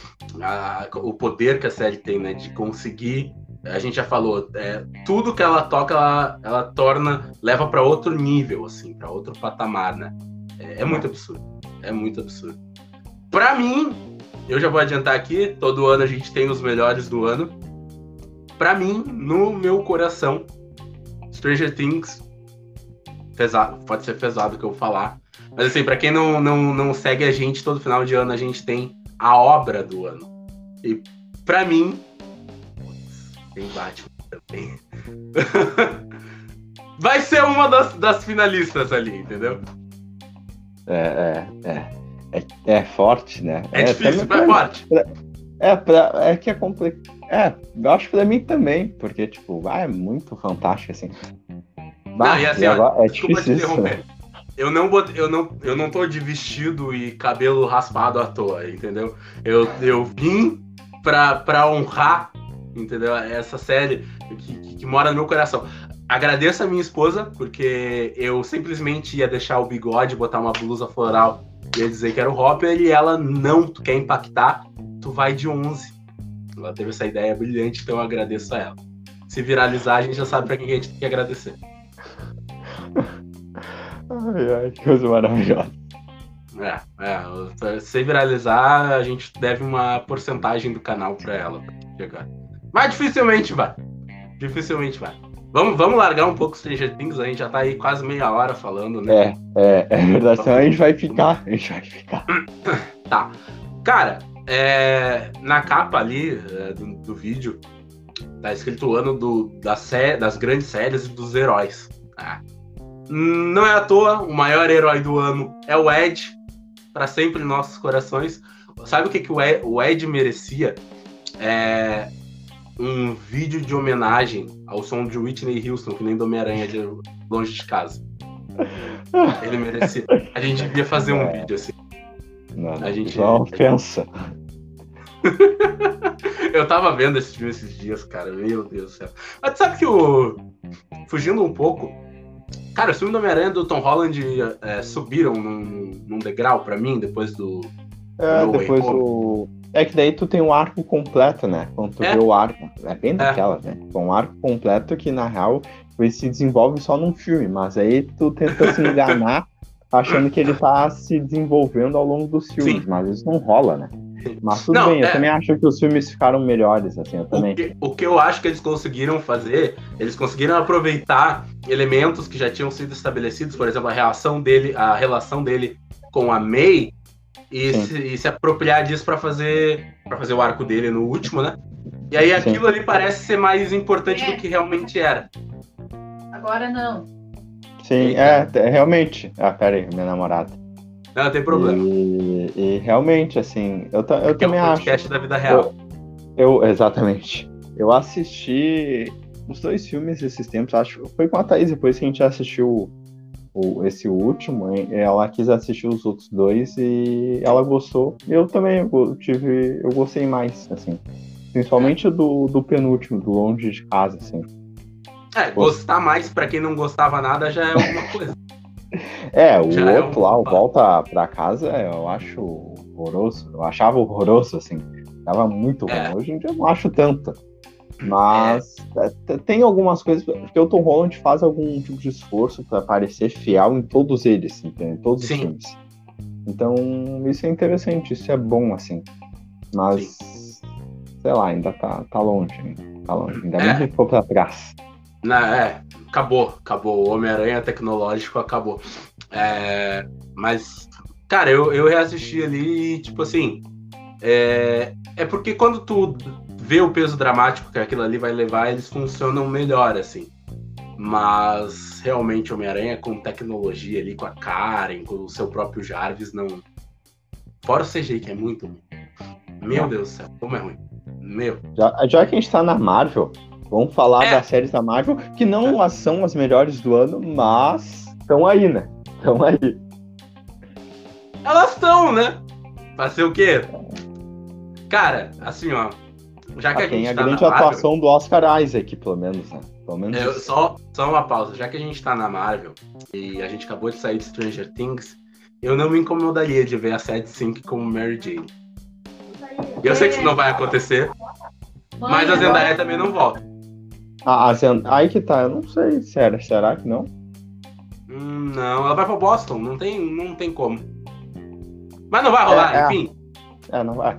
a, o poder que a série tem, né, de conseguir, a gente já falou, é, tudo que ela toca, ela, ela torna, leva para outro nível, assim, para outro patamar, né, é, é, muito absurdo, é muito absurdo. Para mim, eu já vou adiantar aqui, todo ano a gente tem os melhores do ano, para mim, no meu coração, Stranger Things pesado, pode ser pesado o que eu vou falar. Mas assim, para quem não, não, não segue a gente, todo final de ano a gente tem a obra do ano. E para mim, tem Batman também. Vai ser uma das, das finalistas ali, entendeu? É, é, é. É, é forte, né? É, é difícil, mas é forte. É, pra, é que é complicado. É, eu acho que pra mim também, porque, tipo, ah, é muito fantástico, assim. Bah, não, e assim, ó, é desculpa te interromper. Eu não, bot... eu, não, eu não tô de vestido e cabelo raspado à toa, entendeu? Eu, eu vim pra, pra honrar, entendeu? Essa série que, que, que mora no meu coração. Agradeço a minha esposa, porque eu simplesmente ia deixar o bigode, botar uma blusa floral e ia dizer que era o Hopper, e ela não, tu quer impactar, tu vai de 11. Ela teve essa ideia brilhante, então eu agradeço a ela. Se viralizar, a gente já sabe pra quem a gente tem que agradecer. Ai, ai, que coisa maravilhosa. É, é, se viralizar, a gente deve uma porcentagem do canal pra ela chegar. Mas dificilmente vai. Dificilmente vai. Vamos, vamos largar um pouco Stranger Things, a gente já tá aí quase meia hora falando, né? É, é, é verdade, senão a gente vai ficar, a gente vai ficar. Tá. Cara, é, na capa ali é, do, do, vídeo, tá escrito o ano do, da sé, das grandes séries e dos heróis. Tá? Não é à toa, o maior herói do ano é o Ed, para sempre em nossos corações. Sabe o que, que o, Ed, o Ed merecia? É um vídeo de homenagem ao som de Whitney Houston, que nem do Homem-Aranha de longe de casa. Ele merecia. A gente devia fazer um é. vídeo assim. Não, a gente não pensa. Eu tava vendo esse filme esses dias, cara. Meu Deus do céu. Mas sabe que o. Fugindo um pouco, Cara, o filme do Homem-Aranha do Tom Holland é, subiram num, num degrau para mim depois do. É, do depois o. É que daí tu tem um arco completo, né? Quando tu é. vê o arco. É bem é. daquela, né? Um arco completo que, na real, ele se desenvolve só num filme, mas aí tu tenta se enganar achando que ele tá se desenvolvendo ao longo dos filmes, Sim. mas isso não rola, né? Mas tudo não, bem, eu é... também acho que os filmes ficaram melhores, assim, eu também. O que, o que, eu acho que eles conseguiram fazer, eles conseguiram aproveitar elementos que já tinham sido estabelecidos, por exemplo, a relação dele, a relação dele com a May, e, se, e se, apropriar disso para fazer para fazer o arco dele no último, né? E aí aquilo Sim. ali parece ser mais importante é. do que realmente era. Agora não. Sim, é, é realmente. Ah, peraí, minha namorada. Não, tem problema. E, e realmente, assim, eu, eu também é um podcast acho. da vida real. Eu, eu, exatamente. Eu assisti os dois filmes esses tempos, acho que foi com a Thaís, depois que a gente assistiu o, esse último, ela quis assistir os outros dois e ela gostou. Eu também eu tive, eu gostei mais, assim. Principalmente do, do penúltimo, do longe de casa, assim. É, gostar mais para quem não gostava nada já é alguma coisa. É, o Já outro é um... lá, o Volta pra Casa, eu acho horroroso. Eu achava horroroso, assim. Tava muito ruim. É. Hoje em dia eu não acho tanto. Mas é. tem algumas coisas. Porque o Tom Holland faz algum tipo de esforço para parecer fiel em todos eles, entende? em todos Sim. os filmes. Então, isso é interessante, isso é bom, assim. Mas, Sim. sei lá, ainda tá, tá longe, hein? tá longe. Ainda É. bem que ficou pra trás. Na, é, acabou, acabou. O Homem-Aranha tecnológico acabou. É, mas, cara, eu, eu reassisti ali e, tipo assim. É, é porque quando tu vê o peso dramático que aquilo ali vai levar, eles funcionam melhor, assim. Mas realmente Homem-Aranha com tecnologia ali, com a Karen, com o seu próprio Jarvis, não. Fora o CGI, que é muito. Meu. Deus do céu, como é ruim. Meu. Já, já que a gente tá na Marvel, vamos falar É. das séries da Marvel, que não as- são as melhores do ano, mas estão aí, né? Estão aí. Elas estão, né? Pra ser o quê? Cara, assim, ó. Já que a Ah, tem gente a tá grande na Marvel, atuação do Oscar Isaac, pelo menos, né? Pelo menos só, só uma pausa. Já que a gente tá na Marvel e a gente acabou de sair de Stranger Things, eu não me incomodaria de ver a Sad Sync como Mary Jane. Eu sei que isso não vai acontecer, mas a Zendaya também não volta. Ah, a Zen... Aí que tá, eu não sei, sério, será que não? Hum, não, ela vai pra Boston, não tem, não tem como. Mas não vai rolar, É, é. enfim. É, não vai.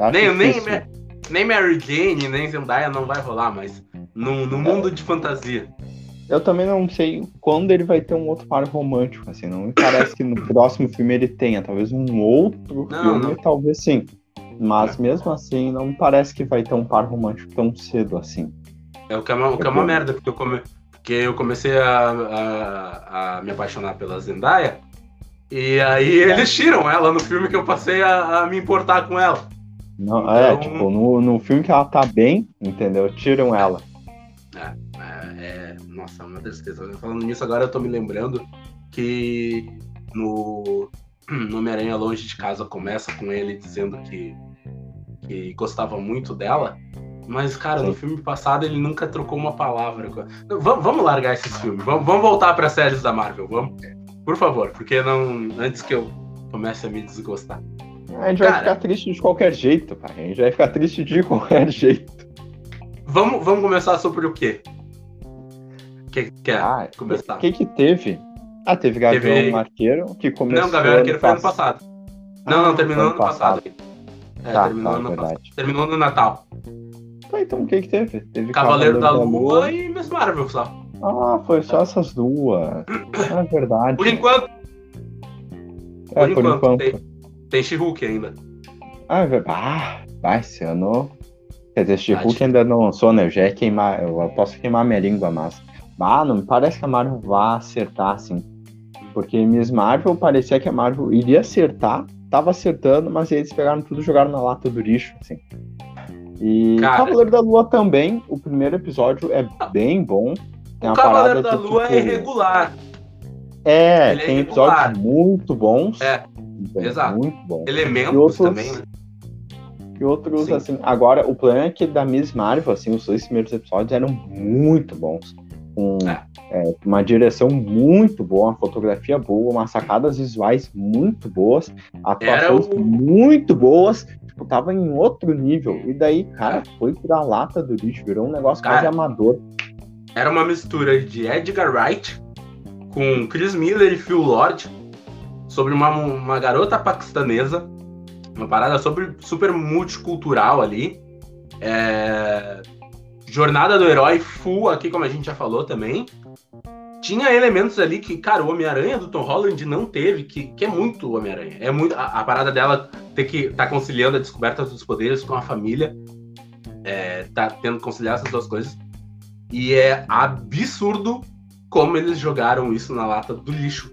Acho Nem, nem, difícil. Nem Mary Jane, nem Zendaya não vai rolar, mas no, no mundo de fantasia. Eu também não sei quando ele vai ter um outro par romântico, assim, não me parece que no próximo filme ele tenha, talvez um outro Não, filme, não. talvez sim. Mas mesmo assim, não me parece que vai ter um par romântico tão cedo assim. É o que é uma, o que é uma merda, porque eu, come, porque eu comecei a, a, a me apaixonar pela Zendaya, e aí eles tiram ela no filme que eu passei a, a me importar com ela. Não, É, Então- tipo, no, no filme que ela tá bem, entendeu? Tiram ela. É, é- nossa, uma tristeza. Falando nisso, agora eu tô me lembrando que no, no Homem-Aranha Longe de Casa começa com ele dizendo que, que gostava muito dela. Mas, cara, no Sim. filme passado ele nunca trocou uma palavra. Vamos, vamos largar esses filmes. Vamos, vamos voltar para séries da Marvel. Vamos, por favor, porque não antes que eu comece a me desgostar. A gente vai Cara. ficar triste de qualquer jeito, cara. A gente vai ficar triste de qualquer jeito. Vamos, vamos começar sobre o quê? Que, quer Ah, começar? o que que teve? Ah, teve Gavião Teve- Arqueiro, que começou... Não, Gabriel Arqueiro foi ano pass- passado. Não, não, Ah, terminou ano ano passado. É, Tá, terminou tá, ano passado. Terminou no Natal. Tá, então o que que teve? Teve Cavaleiro da Lua e Miss Marvel só. Ah, foi só essas duas. É verdade. Por enquanto, é, por por enquanto, enquanto. tem, tem She-Hulk ainda. Ah, é ah, vai, esse ano. Quer dizer. She-Hulk ainda não lançou, né? Eu já ia queimar, eu posso queimar minha língua, mas. Ah, não me parece que a Marvel vá acertar, assim. Porque Miss Marvel parecia que a Marvel iria acertar, tava acertando, mas eles pegaram tudo e jogaram na lata do lixo, assim. E Cara. Cavaleiro da Lua também, o primeiro episódio é bem bom. O Cavaleiro da Lua tipo, é regular. É, Ele é tem irregular. episódios muito bons. É, Bem, exato. Muito bons. Elementos E outros- também, né? E outros, Sim. assim. Agora, o problema é que da Miss Marvel, assim, os dois primeiros episódios eram muito bons. Com É. é, uma direção muito boa, uma fotografia boa, umas sacadas visuais muito boas, atuações o- muito boas. Tipo, tava em outro nível. E daí, cara, foi pra lata do lixo, virou um negócio quase É. Cara. amador. Era uma mistura de Edgar Wright com Chris Miller e Phil Lord sobre uma, uma garota paquistanesa. Uma parada sobre, super multicultural ali. É, Jornada do herói full aqui, como a gente já falou também. Tinha elementos ali que, cara, o Homem-Aranha do Tom Holland não teve, que, que é muito Homem-Aranha. É muito a, a parada dela ter que estar tá conciliando a descoberta dos poderes com a família. É, tá tendo que conciliar essas duas coisas. E é absurdo como eles jogaram isso na lata do lixo.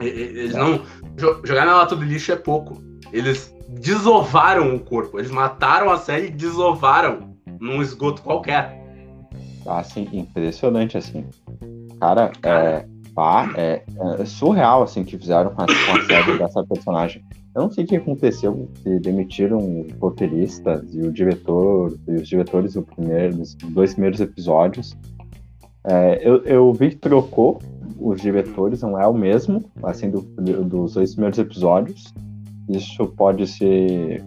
Eles não. jo- Jogar na lata do lixo é pouco. Eles desovaram o corpo. Eles mataram a série e desovaram num esgoto qualquer. Assim, impressionante, assim. Cara, é, pá, é, é surreal, assim, que fizeram com a, com a série dessa personagem. Eu não sei o que aconteceu, se demitiram roteiristas e o diretor, e os diretores do primeiro, dos dois primeiros episódios. É, eu, eu vi que trocou os diretores, não é o mesmo, assim, do, dos dois primeiros episódios. Isso pode ser.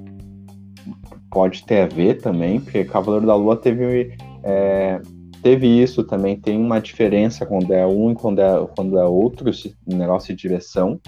Pode ter a ver também, porque Cavaleiro da Lua teve é, teve isso também, tem uma diferença quando é um e quando é, quando é outro esse negócio de direção.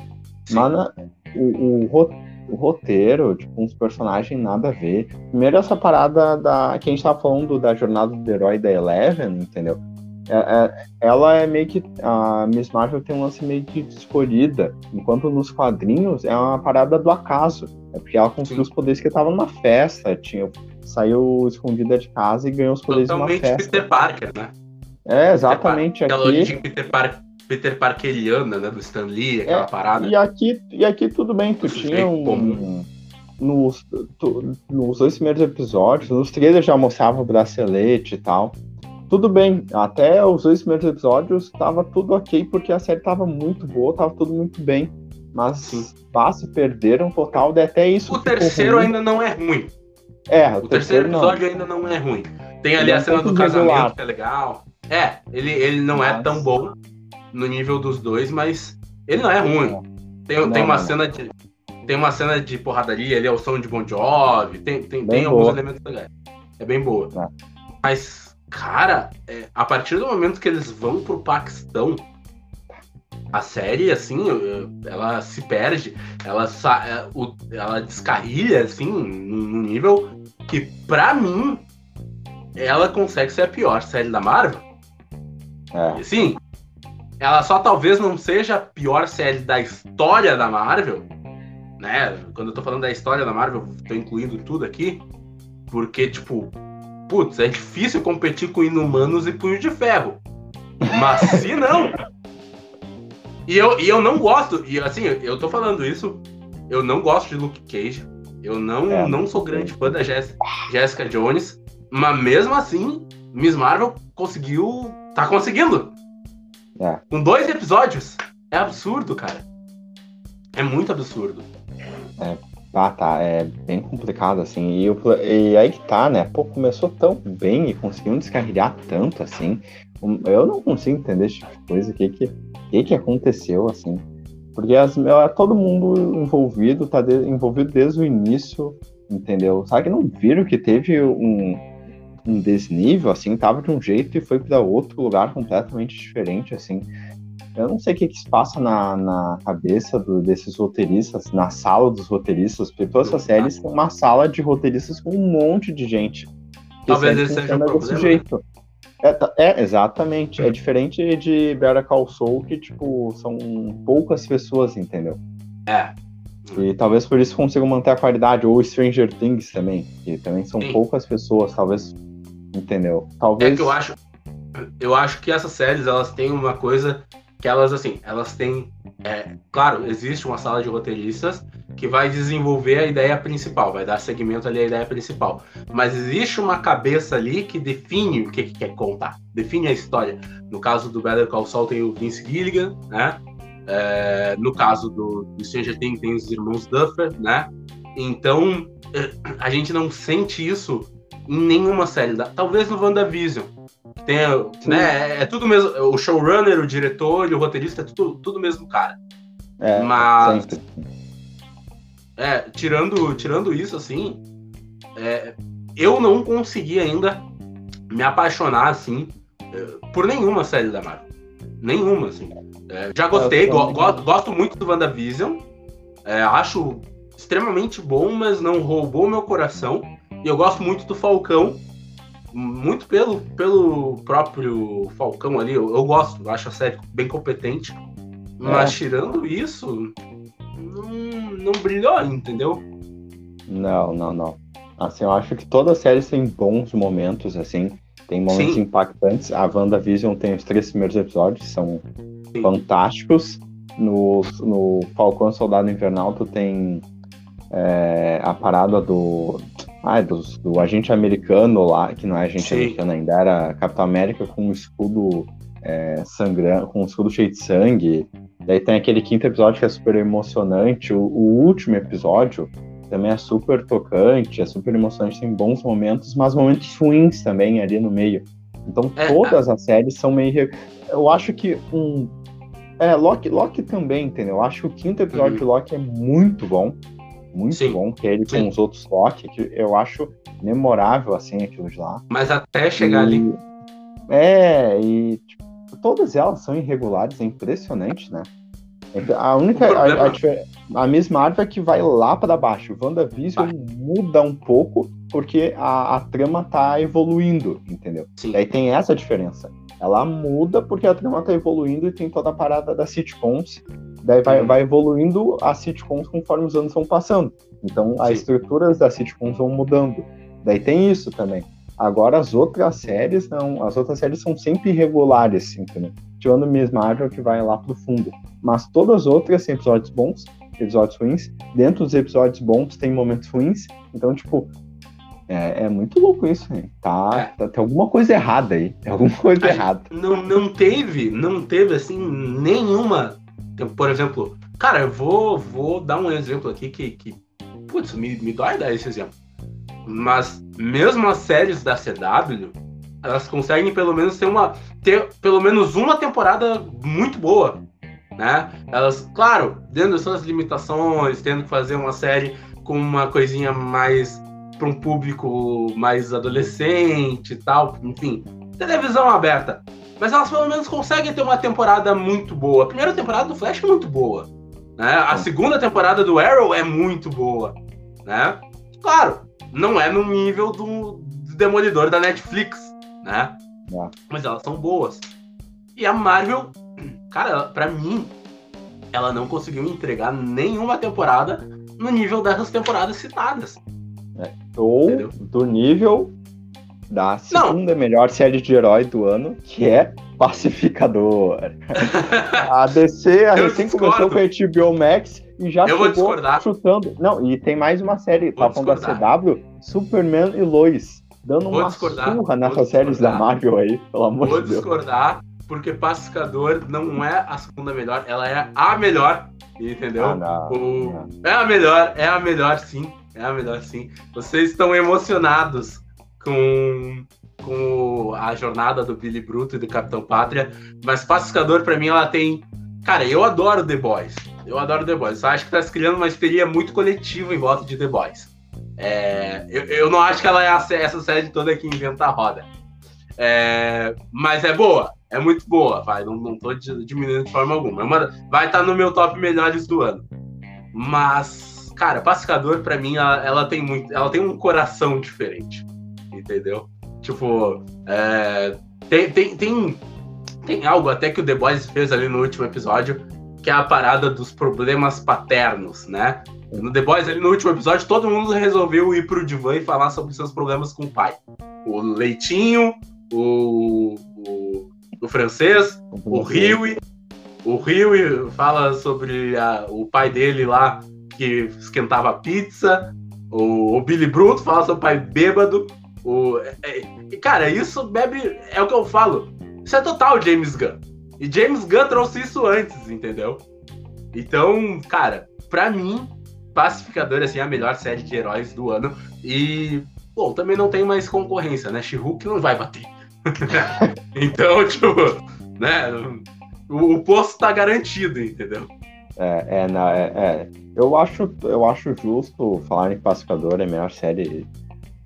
Sim. Mas na- o, o, o roteiro, tipo, uns personagens nada a ver. Primeiro essa parada da. que a gente tava falando da jornada do herói da Eleven, entendeu? É, é, ela é meio que. A Miss Marvel tem um lance meio que escolhida, enquanto nos quadrinhos é uma parada do acaso. É porque ela conseguiu Sim. os poderes que tava numa festa, tinha, saiu escondida de casa e ganhou os poderes Totalmente numa festa. Peter Parker, né? É, exatamente. Peter Aquela origem Peter, Par Peter Parkeriana, né? Do Stan Lee, aquela é, parada. E aqui, e aqui tudo bem, tu tinha um. Nos, tu, nos dois primeiros episódios, nos trailers já mostrava o bracelete e tal. Tudo bem, até os dois primeiros episódios tava tudo ok, porque a série tava muito boa, tava tudo muito bem. Mas se perderam total, de até isso. O terceiro ruim. ainda não é ruim. É, o, o terceiro, terceiro episódio não. ainda não é ruim. Tem ali a cena do casamento, regular. que é legal. É, ele, ele não é tão bom no nível dos dois, mas ele não é ruim. Tem, não, tem uma não. cena de. Tem uma cena de porradaria ali, é o som de Bon Jovi, tem, tem, tem alguns elementos legais. É bem boa. É. Mas, cara, é, a partir do momento que eles vão pro Paquistão, a série, assim, ela se perde, ela, é, ela descarrilha, assim, num nível que, pra mim, ela consegue ser a pior série da Marvel. É. Sim, ela só talvez não seja a pior série da história da Marvel, né? Quando eu tô falando da história da Marvel, tô incluindo tudo aqui, porque, tipo, putz, é difícil competir com Inumanos e Punho de Ferro. Mas se não. E eu, e eu não gosto, e assim, eu tô falando isso, eu não gosto de Luke Cage, eu não, é, não sou grande fã da Jessica Jones, mas mesmo assim, Miss Marvel conseguiu. tá conseguindo. É. Com dois episódios. É absurdo, cara. É muito absurdo. É, ah, tá. É bem complicado, assim. E, eu, e aí que tá, né? Pô, começou tão bem e conseguiu descarregar tanto, assim. Eu não consigo entender esse tipo de coisa. O que que, que, que aconteceu, assim? Porque as, todo mundo envolvido tá de, envolvido desde o início, entendeu? Sabe que não viram que teve um, um desnível, assim, tava de um jeito e foi para outro lugar completamente diferente, assim. Eu não sei o que, que se passa na, na cabeça do, desses roteiristas, na sala dos roteiristas, porque todas essas séries tem uma sala de roteiristas com um monte de gente. Talvez esse seja o problema. Desse jeito. É, é, exatamente. É diferente de Better Call Saul, que, tipo, são poucas pessoas, entendeu? É. E talvez por isso consigam manter a qualidade. Ou Stranger Things também, que também são Sim. poucas pessoas. Talvez Entendeu? Talvez. É que eu acho. Eu acho que essas séries, elas têm uma coisa que elas, assim, elas têm. É, claro, existe uma sala de roteiristas que vai desenvolver a ideia principal, vai dar segmento ali à ideia principal. Mas existe uma cabeça ali que define o que, que quer contar, define a história. No caso do Better Call Saul tem o Vince Gilligan, né? É, no caso do, do Stranger Things tem os irmãos Duffer, né? Então a gente não sente isso em nenhuma série. Talvez no WandaVision. Tem, né, é, é tudo mesmo. O showrunner, o diretor e o roteirista é tudo, tudo mesmo cara. É, Mas. Sempre. É, tirando, tirando isso, assim. É, eu não consegui ainda me apaixonar, assim, é, por nenhuma série da Marvel. Nenhuma, assim. É, já gostei, go, go, gosto muito do WandaVision. É, acho extremamente bom, mas não roubou meu coração. E eu gosto muito do Falcão, muito pelo, pelo próprio Falcão ali. Eu, eu gosto, acho a série bem competente. Mas é. tirando isso, não, não brilhou, entendeu? Não, não, não. Assim, eu acho que toda série tem bons momentos, assim. Tem momentos Sim. impactantes. A WandaVision tem os três primeiros episódios, são Sim. fantásticos. No, no Falcão Soldado Invernal, tu tem é, a parada do ah, do, do agente americano lá, que não é agente Sim. americano ainda, era Capitão América com um escudo é, sangrando, com um escudo cheio de sangue. Daí tem aquele quinto episódio que é super emocionante. O, o, último episódio também é super tocante, é super emocionante, tem bons momentos, mas momentos ruins também ali no meio. Então é, todas é. as séries são meio. Eu acho que um. É, Loki, Loki também, entendeu? Eu acho que o quinto episódio uhum. de Loki é muito bom muito Sim. bom, que é ele Sim. com os outros Loki, que eu acho memorável, assim, aquilo de lá. Mas até chegar e... ali. É, e tipo, todas elas são irregulares, é impressionante, né? A única. A, a, a, Miss Marvel é que vai lá para baixo. WandaVision vai. muda um pouco porque a, a trama tá evoluindo, entendeu? Sim. Daí tem essa diferença. Ela muda porque a trama tá evoluindo e tem toda a parada das sitcoms. Daí vai, uhum. vai evoluindo as sitcoms conforme os anos vão passando. Então Sim. as estruturas das sitcoms vão mudando. Daí tem isso também. Agora as outras séries não, as outras séries são sempre irregulares, entendeu? Tirando Miss Marvel que vai lá pro fundo. Mas todas as outras têm episódios bons, episódios ruins. Dentro dos episódios bons tem momentos ruins. Então, tipo, é, é muito louco isso, hein? Tá, é. tá, tem alguma coisa errada aí. Tem alguma coisa a errada. Não, não teve, não teve assim nenhuma. Por exemplo, cara, eu vou, vou dar um exemplo aqui que, que putz, me, me dói dar esse exemplo. Mas mesmo as séries da CW, elas conseguem pelo menos ter uma ter pelo menos uma temporada muito boa, né? Elas, claro, dentro das suas limitações, tendo que fazer uma série com uma coisinha mais para um público mais adolescente e tal, enfim, televisão aberta. Mas elas pelo menos conseguem ter uma temporada muito boa. A primeira temporada do Flash é muito boa, né? A segunda temporada do Arrow é muito boa, né? Claro, não é no nível do, do Demolidor da Netflix, né? É. Mas elas são boas. E a Marvel, cara, para mim, ela não conseguiu entregar nenhuma temporada no nível dessas temporadas citadas. É. Ou Entendeu? do nível da segunda não. melhor série de herói do ano, que é Pacificador. a DC a recém começou com a HBO Max e já eu chegou chutando. Não, e tem mais uma série, tá falando da CW, Superman e Lois, dando vou uma discordar, surra nessas séries da Marvel aí, pelo amor vou de Deus. Vou discordar, porque Pacificador não é a segunda melhor, ela é a melhor, entendeu? Ah, não, o... não. É a melhor, é a melhor sim, é a melhor sim. Vocês estão emocionados com com a jornada do Billy Bruto e do Capitão Pátria, mas Pacificador para mim ela tem, cara, eu adoro The Boys. Eu adoro The Boys. Só acho que tá se criando uma histeria muito coletiva em volta de The Boys. É, eu, eu, não acho que ela é a, essa série toda que inventa a roda. É, mas é boa, é muito boa, vai. Não, não tô diminuindo de forma alguma. É vai estar tá no meu top melhores do ano. Mas, cara, Pacificador, para mim, ela, ela, tem muito. Ela tem um coração diferente. Entendeu? Tipo, é, tem, tem, tem, tem algo até que o The Boys fez ali no último episódio que é a parada dos problemas paternos, né? No The Boys, ali no último episódio, todo mundo resolveu ir pro divã e falar sobre seus problemas com o pai. O Leitinho, o, o, o francês, o Rio. O Rio fala sobre a, o pai dele lá que esquentava pizza. O, o Billy Bruto fala sobre o pai bêbado. O, é, é, cara, isso bebe. É o que eu falo. Isso é total James Gunn. E James Gunn trouxe isso antes, entendeu? Então, cara, pra mim, Pacificador assim, é a melhor série de heróis do ano. E, bom, também não tem mais concorrência, né? she não vai bater. então, tipo, né? O, o, posto tá garantido, entendeu? É, é, não, é, é, Eu, acho, eu acho justo falar em Pacificador, é a melhor série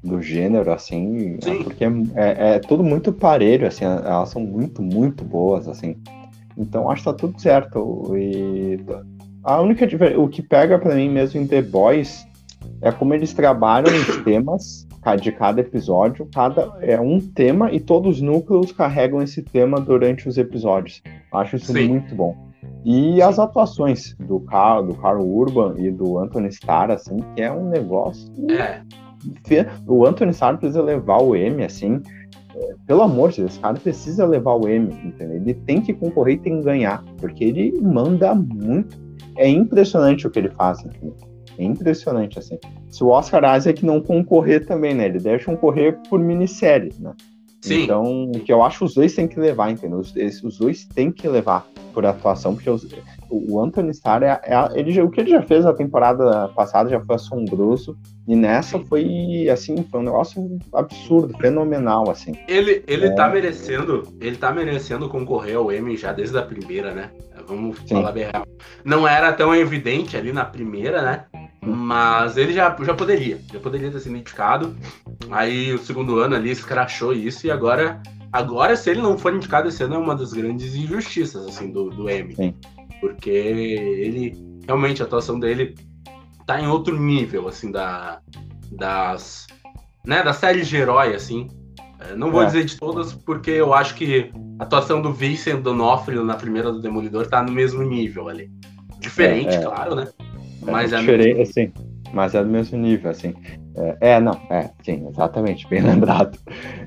do gênero, assim, Sim. porque é, é, é, tudo muito parelho, assim, elas são muito, muito boas, assim. Então acho que tá tudo certo. E a única o que pega para mim mesmo em The Boys é como eles trabalham os temas de cada episódio, cada é um tema e todos os núcleos carregam esse tema durante os episódios. Acho isso Sim. muito bom. E as atuações do Carl, do Carl Urban e do Anthony Starr, assim, que é um negócio. É. O Anthony Starr precisa levar o M, assim. É, pelo amor de Deus, esse cara precisa levar o M, entendeu? Ele tem que concorrer e tem que ganhar, porque ele manda muito. É impressionante o que ele faz, entendeu? É impressionante, assim. Se o Oscar Isaac não concorrer também, né? Ele deve concorrer por minissérie, né? Sim. Então, o que eu acho os dois têm que levar, entendeu? Os, os dois têm que levar por atuação, porque os, o Anthony Starr, é, é, ele, o que ele já fez na temporada passada já foi assombroso, e nessa foi, assim, foi um negócio absurdo, fenomenal, assim. Ele, ele é... tá merecendo, ele tá merecendo concorrer ao Emmy já desde a primeira, né? Vamos Sim. falar bem real. Não era tão evidente ali na primeira, né? Mas ele já, já poderia, já poderia ter sido indicado. Aí o segundo ano ali escrachou isso e agora, agora se ele não for indicado esse ano é uma das grandes injustiças assim do, do M. Sim. Porque ele, realmente, a atuação dele tá em outro nível, assim, da, das, né, da série de herói, assim. É, não vou é. dizer de todas, porque eu acho que a atuação do Vincent D'Onofrio na primeira do Demolidor tá no mesmo nível ali. Diferente, é, é. claro, né? Mas é, diferente, assim, mas é do mesmo nível, assim. É, é, não, é, sim, exatamente, bem lembrado.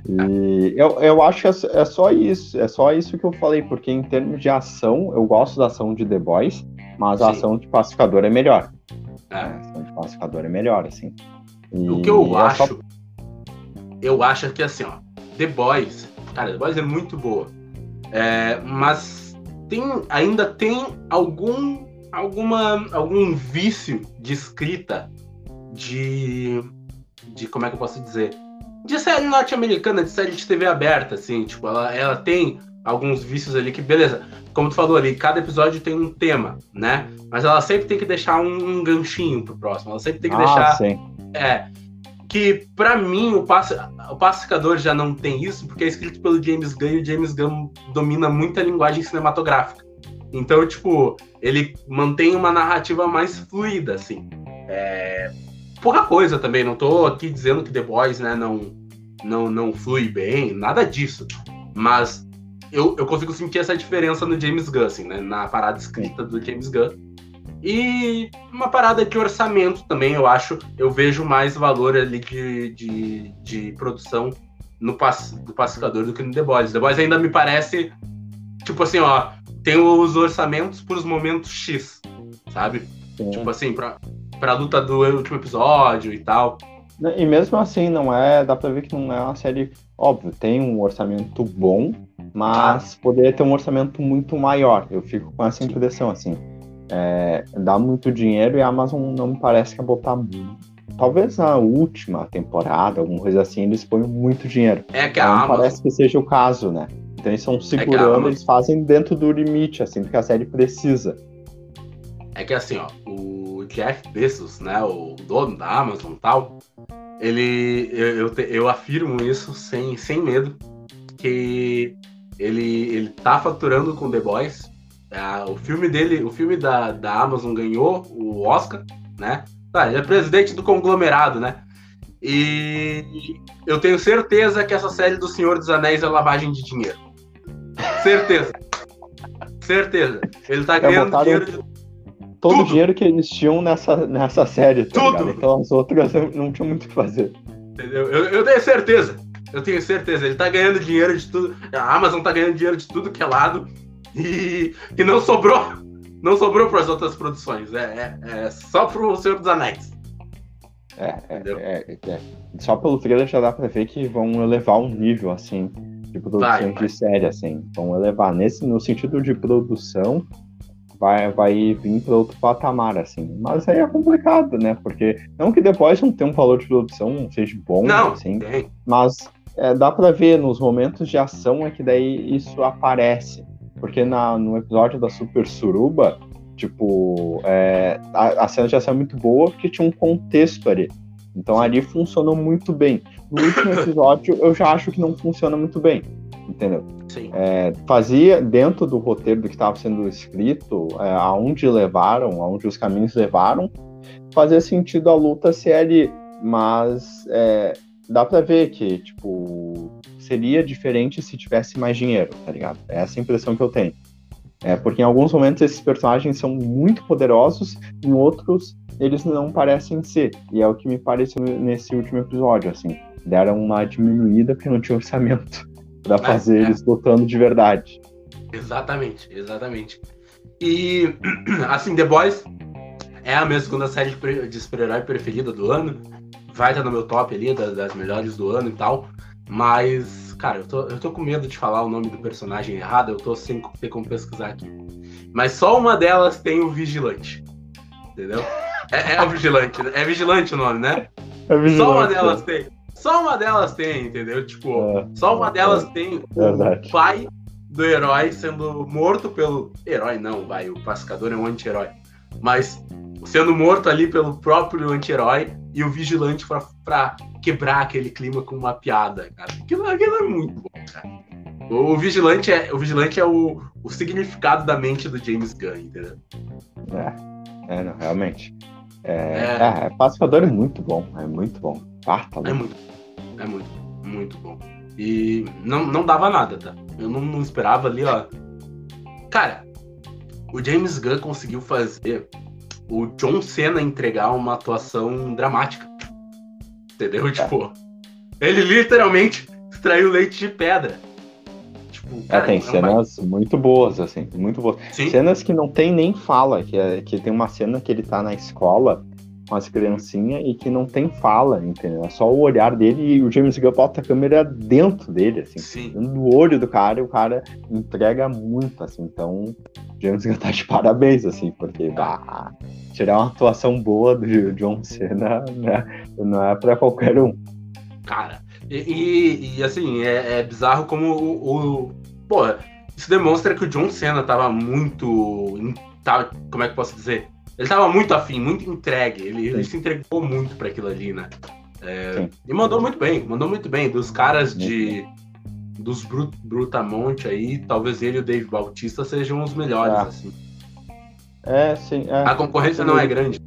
E eu, eu acho que é, é, só isso, é só isso que eu falei, porque em termos de ação, eu gosto da ação de The Boys, mas a ação de pacificador é melhor. É. A ação de pacificador é melhor, assim. E o que eu acho, só... eu acho que assim, ó, The Boys, cara, The Boys é muito boa, é, mas tem, ainda tem algum, alguma, algum vício de escrita de de como é que eu posso dizer? De série norte-americana, de série de TV aberta, assim, tipo, ela, ela tem alguns vícios ali que, beleza, como tu falou ali, cada episódio tem um tema, né? Mas ela sempre tem que deixar um, um ganchinho pro próximo, ela sempre tem que ah, deixar. Sim. É. Que para mim o, pass, o pacificador já não tem isso, porque é escrito pelo James Gunn e o James Gunn domina muito a linguagem cinematográfica. Então, tipo, ele mantém uma narrativa mais fluida, assim. É, pouca coisa também. Não tô aqui dizendo que The Boys, né, não, não, não flui bem, nada disso. Mas eu, eu consigo sentir essa diferença no James Gunn, assim, né, na parada escrita do James Gunn. E uma parada de orçamento também, eu acho. Eu vejo mais valor ali de, de, de produção no pass, do Pacificador do que no The Boys. The Boys ainda me parece, tipo assim, ó, tem os orçamentos para os momentos X, sabe? Tipo assim, pra, pra luta do último episódio e tal. E mesmo assim, não é. Dá pra ver que não é uma série. Óbvio, tem um orçamento bom, mas ah. poderia ter um orçamento muito maior. Eu fico com essa impressão, assim. É, dá muito dinheiro e a Amazon não me parece que é botar Talvez na última temporada, alguma coisa assim, eles põem muito dinheiro. É que a não Amazon... parece que seja o caso, né? Então eles estão segurando, é Amazon... eles fazem dentro do limite, assim, do que a série precisa. É que assim, ó, o Jeff Bezos, né, o dono da Amazon e tal, ele, eu, eu, eu, afirmo isso sem, sem medo, que ele, ele tá faturando com The Boys. É, o filme dele, o filme da, da Amazon ganhou o Oscar, né? Tá, ele é presidente do conglomerado, né? E eu tenho certeza que essa série do Senhor dos Anéis é lavagem de dinheiro. Certeza. certeza. Ele tá ganhando dinheiro de todo Tudo. o dinheiro que eles tinham nessa, nessa série, tá Tudo. ligado? Então as outras não tinham muito o que fazer. Entendeu? Eu, eu tenho certeza. Eu tenho certeza. Ele tá ganhando dinheiro de tudo. A Amazon tá ganhando dinheiro de tudo que é lado. E, e não sobrou. Não sobrou para as outras produções. É, é, é só pro Senhor dos Anéis. É, é, é, é, Só pelo trailer já dá pra ver que vão elevar um nível, assim, de produção vai, vai. de série, assim. Vão elevar nesse, no sentido de produção vai, vai vir para outro patamar, assim. Mas aí é complicado, né? Porque não que depois não tenha um valor de produção seja bom, não, assim, tem. mas é, dá para ver nos momentos de ação é que daí isso aparece. Porque na, no episódio da Super Suruba, tipo, é, a, a cena de ação é muito boa porque tinha um contexto ali. Então ali funcionou muito bem. No último episódio, eu já acho que não funciona muito bem entendeu? Sim. É, fazia dentro do roteiro do que estava sendo escrito, é, aonde levaram, aonde os caminhos levaram, fazia sentido a luta ser ali, mas é, dá para ver que tipo seria diferente se tivesse mais dinheiro, tá ligado? É essa impressão que eu tenho. É, porque em alguns momentos esses personagens são muito poderosos, em outros eles não parecem ser. E é o que me pareceu nesse último episódio, assim. Deram uma diminuída porque não tinha orçamento para fazer é, eles lutando de verdade. Exatamente, exatamente. E, assim, The Boys é a minha segunda série de super-herói preferida do ano. Vai estar no meu top ali, das, das, melhores do ano e tal. Mas, cara, eu tô, eu tô com medo de falar o nome do personagem errado, eu tô sem ter como pesquisar aqui. Mas só uma delas tem o Vigilante. Entendeu? É, é o Vigilante, é Vigilante o nome, né? É vigilante, só uma delas é. tem. Só uma delas tem, entendeu? Tipo, é, só uma delas é, tem o pai do herói sendo morto pelo. Herói não, vai, o pacificador é um anti-herói. Mas sendo morto ali pelo próprio anti-herói e o vigilante pra, pra, quebrar aquele clima com uma piada, cara. Aquilo, aquilo é muito bom, cara. O vigilante é, o, vigilante é o, o significado da mente do James Gunn, entendeu? É, é não, realmente. É, é. é, Pacificador é muito bom, é muito bom. Ah, tá é muito, é muito, muito bom. E não, não dava nada, tá? Eu não, não esperava ali, ó. Cara, o James Gunn conseguiu fazer o John Cena entregar uma atuação dramática. Entendeu? É. Tipo, ele literalmente extraiu leite de pedra. Tipo, é, cara, é, tem cenas muito boas, assim, muito boas. Sim. Cenas que não tem nem fala, que, é, que tem uma cena que ele tá na escola com as criancinhas e que não tem fala, entendeu? É só o olhar dele e o James Gunn bota a câmera dentro dele, assim, Sim. no olho do cara e o cara entrega muito, assim, então James Gunn tá de parabéns, assim, porque bah, tirar uma atuação boa do John Cena né, não é pra qualquer um. Cara, e, e, e assim, é, é, bizarro como o, o. Pô, isso demonstra que o John Cena tava muito. Tava, como é que eu posso dizer? Ele tava muito afim, muito entregue. Ele, ele se entregou muito para aquilo ali, né? É, e mandou muito bem, mandou muito bem. Dos caras de. Dos Brut, Brutamonte aí, talvez ele e o Dave Bautista sejam os melhores, ah. assim. É, sim. É. A concorrência não é grande.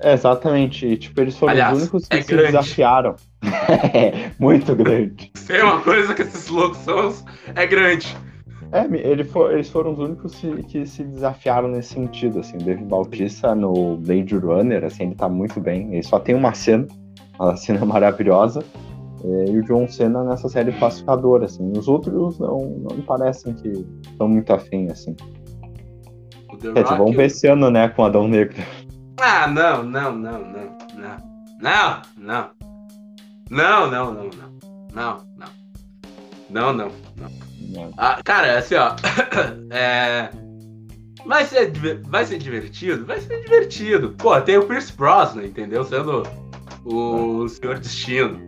É, exatamente. Tipo, eles foram Aliás, os únicos que é se grande. desafiaram. é, muito grande. Tem uma coisa que esses loucos são, é grande. É, ele for, eles foram os únicos que, que, se desafiaram nesse sentido, assim. O David Bautista no Blade Runner, assim, ele tá muito bem. Ele só tem uma cena, uma cena maravilhosa. É, e o John Cena nessa série pacificador, assim. Os outros não, não me parecem que estão muito afim, assim. Quer dizer, vamos ver esse ano, né, com Adão Negro. Ah, não, não, não, não, não. Não, não. Não, não, não, não. Não, não. Não, não, não. Ah, cara, assim, ó. é... Vai ser, vai ser divertido? Vai ser divertido. Pô, tem o Pierce Brosnan, entendeu? Sendo o Senhor Destino.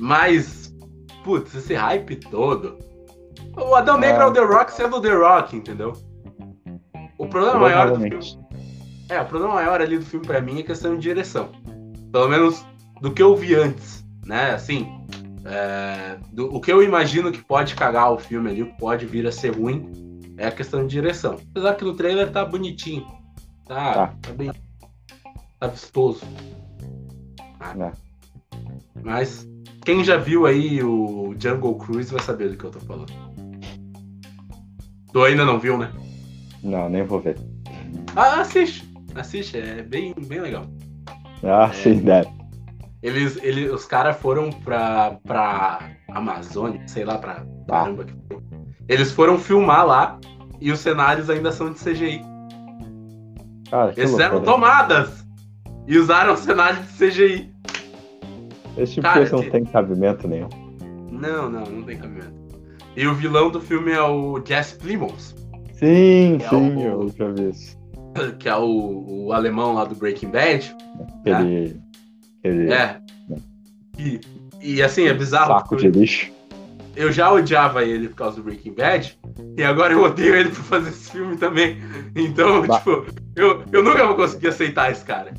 Mas, putz, esse hype todo. O Adão Negro é o The Rock sendo o The Rock, entendeu? O problema maior do filme. É, o problema maior ali do filme para mim é questão de direção. Pelo menos do que eu vi antes, né? Assim, é, do, o que eu imagino que pode cagar o filme ali, que pode vir a ser ruim, é a questão de direção. Apesar que no trailer tá bonitinho. Tá, tá. tá bem. Tá vistoso. Ah, é. Mas quem já viu aí o Jungle Cruise vai saber do que eu tô falando. Tu ainda não viu, né? Não, nem vou ver. Ah, assiste. Assiste, é bem, bem legal. Ah, é, sim, deve. Eles, eles, os caras foram pra, pra Amazônia, sei lá, pra caramba que foi. Eles foram filmar lá e os cenários ainda são de CGI. Cara, eles fizeram tomadas e usaram cenários de CGI. Esse tipo Cara, de coisa não tem cabimento nenhum. Não, não, não tem cabimento. E o vilão do filme é o Jesse Plimons. Sim, é sim, o, eu já vi isso. Que é o, o alemão lá do Breaking Bad. Aquele. Né? Aquele... É. E, e assim, é bizarro. Saco de lixo. Eu já odiava ele por causa do Breaking Bad, e agora eu odeio ele por fazer esse filme também. Então, bah. tipo, eu, eu nunca vou conseguir aceitar esse cara.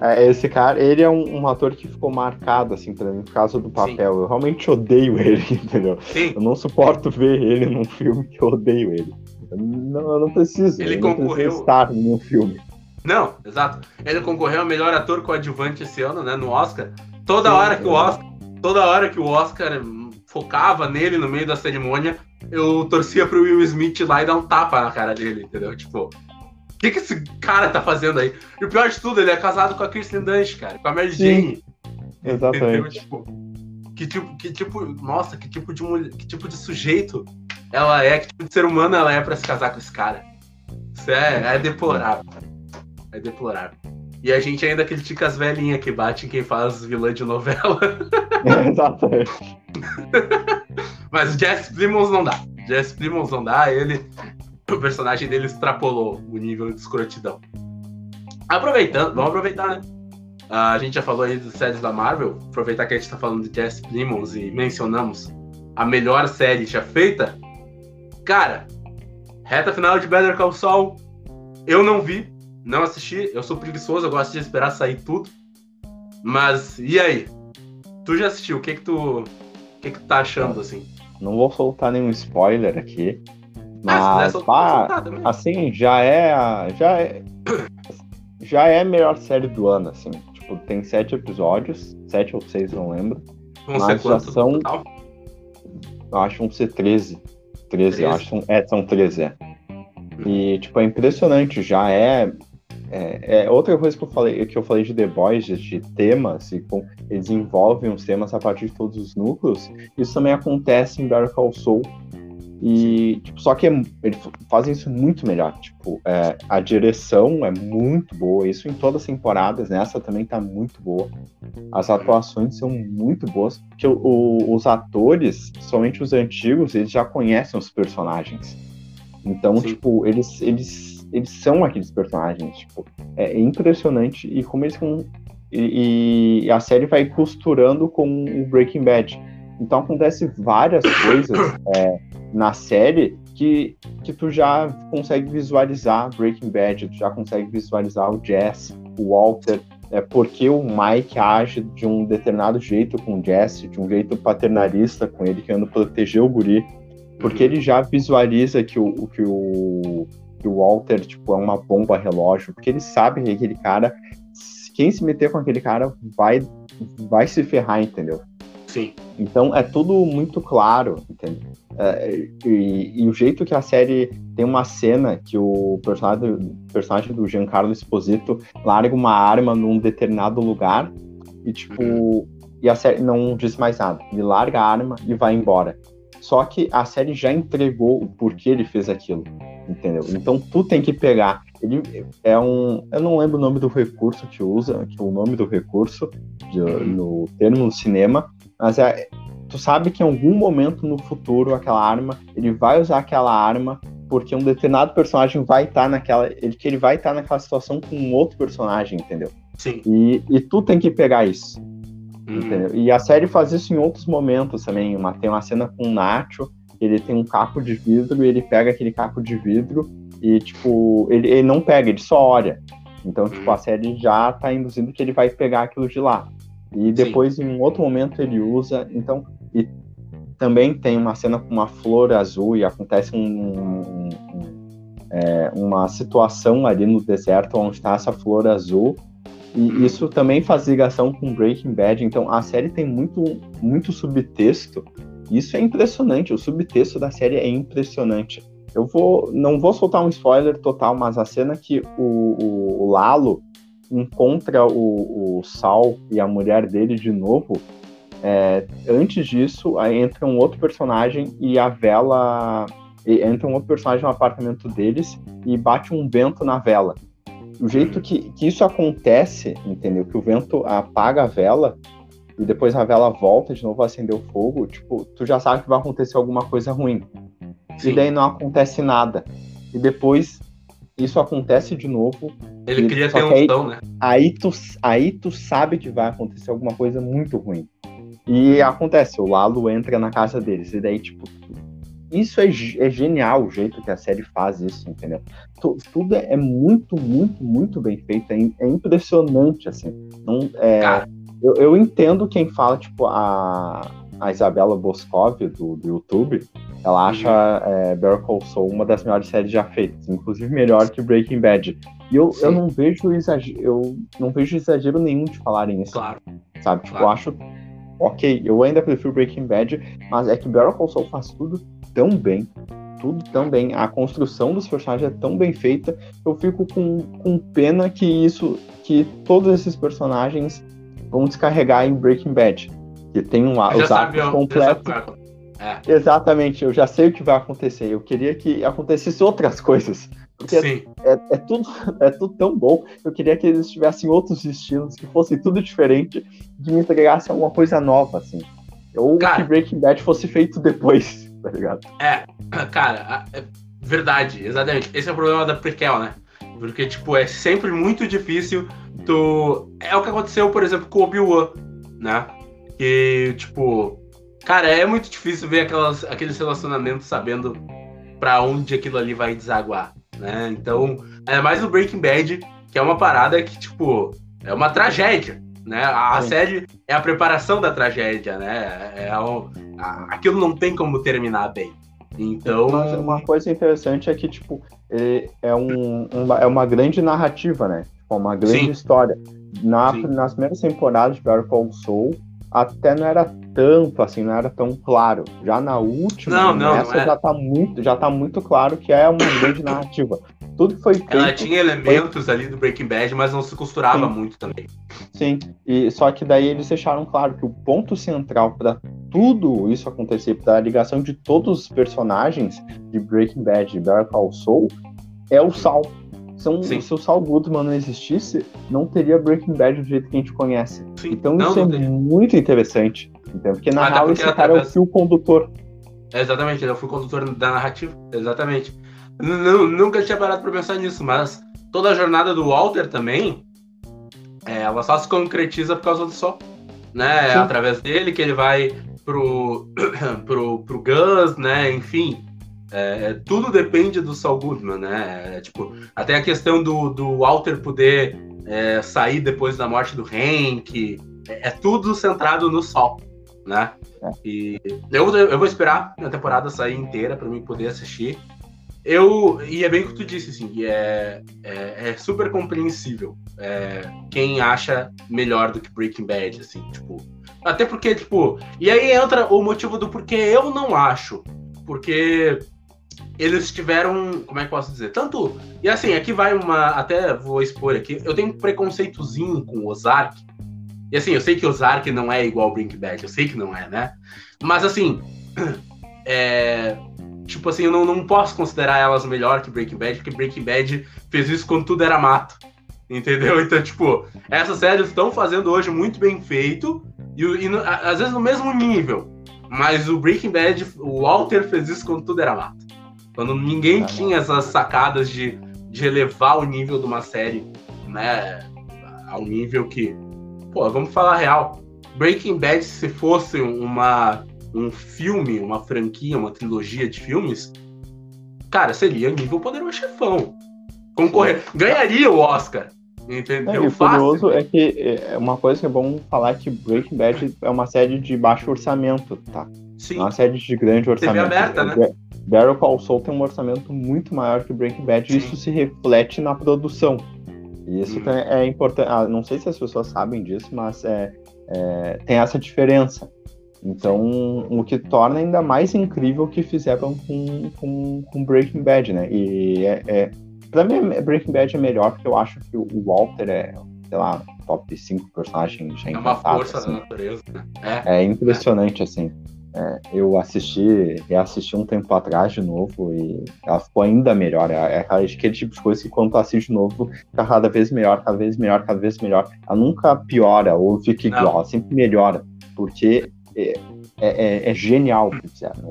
É, esse cara, ele é um, um, ator que ficou marcado, assim, pra mim, por causa do papel. Sim. Eu realmente odeio ele, entendeu? Sim. Eu não suporto ver ele num filme que eu odeio ele. Eu não, eu não preciso. Ele concorreu. estar num filme. Não, exato. Ele concorreu ao melhor ator coadjuvante esse ano, né, no Oscar. Toda Sim, hora que o Oscar, toda hora que o Oscar focava nele no meio da cerimônia, eu torcia pro Will Smith lá e dar um tapa na cara dele, entendeu? Tipo, que, que esse cara tá fazendo aí? E o pior de tudo, ele é casado com a Kristen Dunst, cara, com a Mary Jane. Exatamente. Tipo, que tipo, que tipo, nossa, que tipo de mulher, que tipo de sujeito ela é, que tipo de ser humano ela é para se casar com esse cara. Isso é, é deplorável. É deplorável. E a gente ainda critica as velhinhas que batem quem faz vilã de novela. exatamente. Mas o Jess Plimons não dá. Jess Plimons não dá, ele o personagem dele extrapolou o nível de escrotidão. Aproveitando, vamos aproveitar, né? Uh, a gente já falou aí das séries da Marvel, aproveitar que a gente tá falando de Jesse Plimons e mencionamos a melhor série já feita. Cara, reta final de Better Call Saul, eu não vi, não assisti, eu sou preguiçoso, eu gosto de esperar sair tudo. Mas, e aí? Tu já assistiu, o que que tu, o que que tu tá achando, assim? não vou soltar nenhum spoiler aqui. Ah, Mas, soltar, pá, assim, já é, a- já é, já é a melhor série do ano, assim. Tipo, tem sete episódios, sete ou seis, não lembro. Vão mas já são- total? Eu acho que vão ser 13. 13, eu 13? acho. É, são 13, é. E, tipo, é impressionante, já é, é. é outra coisa que eu falei, que eu falei de The Boys, de temas, e com, eles envolvem os temas a partir de todos os núcleos. Isso também acontece em Better Call Saul. E, tipo, só que é- eles fazem isso muito melhor. Tipo, é, a direção é muito boa, isso em todas as temporadas, nessa também tá muito boa. As atuações são muito boas, porque o- o- os atores, somente os antigos, eles já conhecem os personagens. Então, Sim. tipo, eles, eles, eles são aqueles personagens, tipo, é impressionante e como eles com e, e a série vai costurando com o Breaking Bad. Então acontece várias coisas é, na série que, que tu já consegue visualizar Breaking Bad, tu já consegue visualizar o Jesse, o Walter, é, porque o Mike age de um determinado jeito com o Jesse, de um jeito paternalista com ele, querendo proteger o guri, porque ele já visualiza que o, que o, que o Walter tipo, é uma bomba relógio, porque ele sabe que aquele cara, quem se meter com aquele cara vai, vai se ferrar, entendeu? Sim. Então é tudo muito claro, entende? É, e, e o jeito que a série tem uma cena que o personagem, o personagem do Giancarlo Esposito larga uma arma num determinado lugar e tipo e a série não diz mais nada. Ele larga a arma e vai embora. Só que a série já entregou o porquê ele fez aquilo, entendeu? Então tu tem que pegar. Ele é um, eu não lembro o nome do recurso que usa, que é o nome do recurso de, no termo no cinema, mas é, tu sabe que em algum momento no futuro aquela arma, ele vai usar aquela arma porque um determinado personagem vai estar naquela, ele que ele vai estar naquela situação com um outro personagem, entendeu? Sim. E, e tu tem que pegar isso, Hum. entendeu? E a série faz isso em outros momentos também. Uma, tem uma cena com o Nacho, ele tem um caco de vidro e ele pega aquele caco de vidro e, tipo, ele, ele não pega, ele só olha. Então, tipo, a série já tá induzindo que ele vai pegar aquilo de lá. E depois, em um outro momento, ele usa. Então, e também tem uma cena com uma flor azul e acontece um, um- um- é, uma situação ali no deserto onde está essa flor azul. E Uhum. isso também faz ligação com Breaking Bad. Então, a série tem muito, muito subtexto. Isso é impressionante. O subtexto da série é impressionante. Eu vou, não vou soltar um spoiler total, mas a cena que o, o- o Lalo encontra o, o Sal e a mulher dele de novo. é, antes disso, entra um outro personagem e a vela. e Entra um outro personagem no apartamento deles e bate um vento na vela. O jeito que, que isso acontece, entendeu? Que o vento apaga a vela e depois a vela volta de novo a acender o fogo, tipo, tu já sabe que vai acontecer alguma coisa ruim. Sim. E daí não acontece nada. E depois isso acontece de novo. Ele aí- unção, né? Aí tu, aí tu sabe que vai acontecer alguma coisa muito ruim. E acontece, o Lalo entra na casa deles. E daí, tipo, isso é, é genial o jeito que a série faz isso, entendeu? Tu- tudo é muito, muito, muito bem feito. É, é impressionante, assim. Não, é, Cara. Eu, eu entendo quem fala, tipo, a, a Isabela Boscov, do, do YouTube, ela acha é, Better Call Saul uma das melhores séries já feitas, inclusive melhor que Breaking Bad. E eu, Sim. eu não vejo exagero, eu não vejo exagero nenhum de falarem isso, Claro. sabe? Tipo, claro. eu acho ok, eu ainda prefiro Breaking Bad, mas é que Better Call Saul faz tudo tão bem, tudo tão bem, a construção dos personagens é tão bem feita, eu fico com, com pena que isso, que todos esses personagens vão descarregar em Breaking Bad, que tem um, os arcos completos. sabe qual é. É, Exatamente, eu já sei o que vai acontecer. Eu queria que acontecesse outras coisas. Porque sim. é, é tudo, é tudo tão bom. Eu queria que eles tivessem outros estilos, que fosse tudo diferente, que me entregasse alguma coisa nova, assim. Ou Cara. que Breaking Bad fosse feito depois, tá ligado? É, cara, é verdade, exatamente. Esse é o problema da prequel, né? Porque, tipo, é sempre muito difícil tu. É o que aconteceu, por exemplo, com o Obi-Wan, né? Que, tipo, cara, é muito difícil ver aquelas, aqueles relacionamentos sabendo pra onde aquilo ali vai desaguar, né? Então, é mais no Breaking Bad, que é uma parada que, tipo, é uma tragédia, né? A, a série é a preparação da tragédia, né? É, o, a, aquilo não tem como terminar bem. Então. Mas uma coisa interessante é que, tipo, é, um, uma, é uma grande narrativa, né? Tipo, uma grande Sim. história. Na, nas primeiras temporadas de Better Call Saul, até não era tanto assim, não era tão claro. Já na última, não, não, essa não é. já tá muito, já tá muito claro que é uma grande narrativa. Tudo que foi feito. Ela tinha elementos foi... ali do Breaking Bad, mas não se costurava Sim. muito também. Sim, e só que daí eles deixaram claro que o ponto central para tudo isso acontecer, para a ligação de todos os personagens de Breaking Bad e Better Call Saul, é o Sal. São, se o Saul Goodman não existisse, não teria Breaking Bad do jeito que a gente conhece. Sim. Então não, isso não é tem. muito interessante. Então, porque na real esse cara é o fio condutor. É, exatamente, ele é o fio condutor da narrativa. Exatamente. N nunca tinha parado pra pensar nisso, mas toda a jornada do Walter também, é, ela só se concretiza por causa do Sol. Né? É através dele que ele vai pro, pro, pro Gus, né? Enfim. É, tudo depende do Saul Goodman, né? É, tipo, até a questão do, do Walter poder é, sair depois da morte do Hank, é, é tudo centrado no Sol, né? É. E eu, eu vou esperar a temporada sair inteira para mim poder assistir. Eu, e é bem o que tu disse, assim, é, é, é super compreensível é, quem acha melhor do que Breaking Bad, assim, tipo. Até porque, tipo. E aí entra o motivo do porquê eu não acho. Porque eles tiveram. Como é que posso dizer? Tanto. E assim, aqui vai uma. Até vou expor aqui. Eu tenho um preconceitozinho com Ozark. E assim, eu sei que Ozark não é igual Breaking Bad, eu sei que não é, né? Mas assim. É, tipo assim, eu não, não posso considerar elas melhor que Breaking Bad, porque Breaking Bad fez isso quando tudo era mato. Entendeu? Então, tipo, essas séries estão fazendo hoje muito bem feito, e, e às vezes no mesmo nível. Mas o Breaking Bad, o Walter fez isso quando tudo era mato. Quando ninguém tinha essas sacadas de, de elevar o nível de uma série, né? Ao nível que. Pô, vamos falar real. Breaking Bad, se fosse uma um filme, uma franquia, uma trilogia de filmes, cara, seria nível Poderoso Chefão. Concorrer, ganharia o Oscar. Entendeu? É, o curioso é que é uma coisa que é bom falar é que Breaking Bad é uma série de baixo orçamento, tá? Sim. É uma série de grande orçamento. TV aberta, né? Better Call Saul tem um orçamento muito maior que Breaking Bad e isso se reflete na produção. E isso hum. é importante. Ah, não sei se as pessoas sabem disso, mas é, é, tem essa diferença. Então, o que torna ainda mais incrível o que fizeram com, com, com Breaking Bad, né? E é, é, pra mim, Breaking Bad é melhor porque eu acho que o Walter é, sei lá, top 5 personagens já É uma força assim. da natureza, né? É, é impressionante, assim. É, eu assisti, reassisti um tempo atrás de novo e ela ficou ainda melhor. É, é aquele tipo de coisa que quando tu assiste de novo, fica cada vez melhor, cada vez melhor, cada vez melhor. Ela nunca piora ou fica igual, ela sempre melhora. Porque é, é, é, é genial né?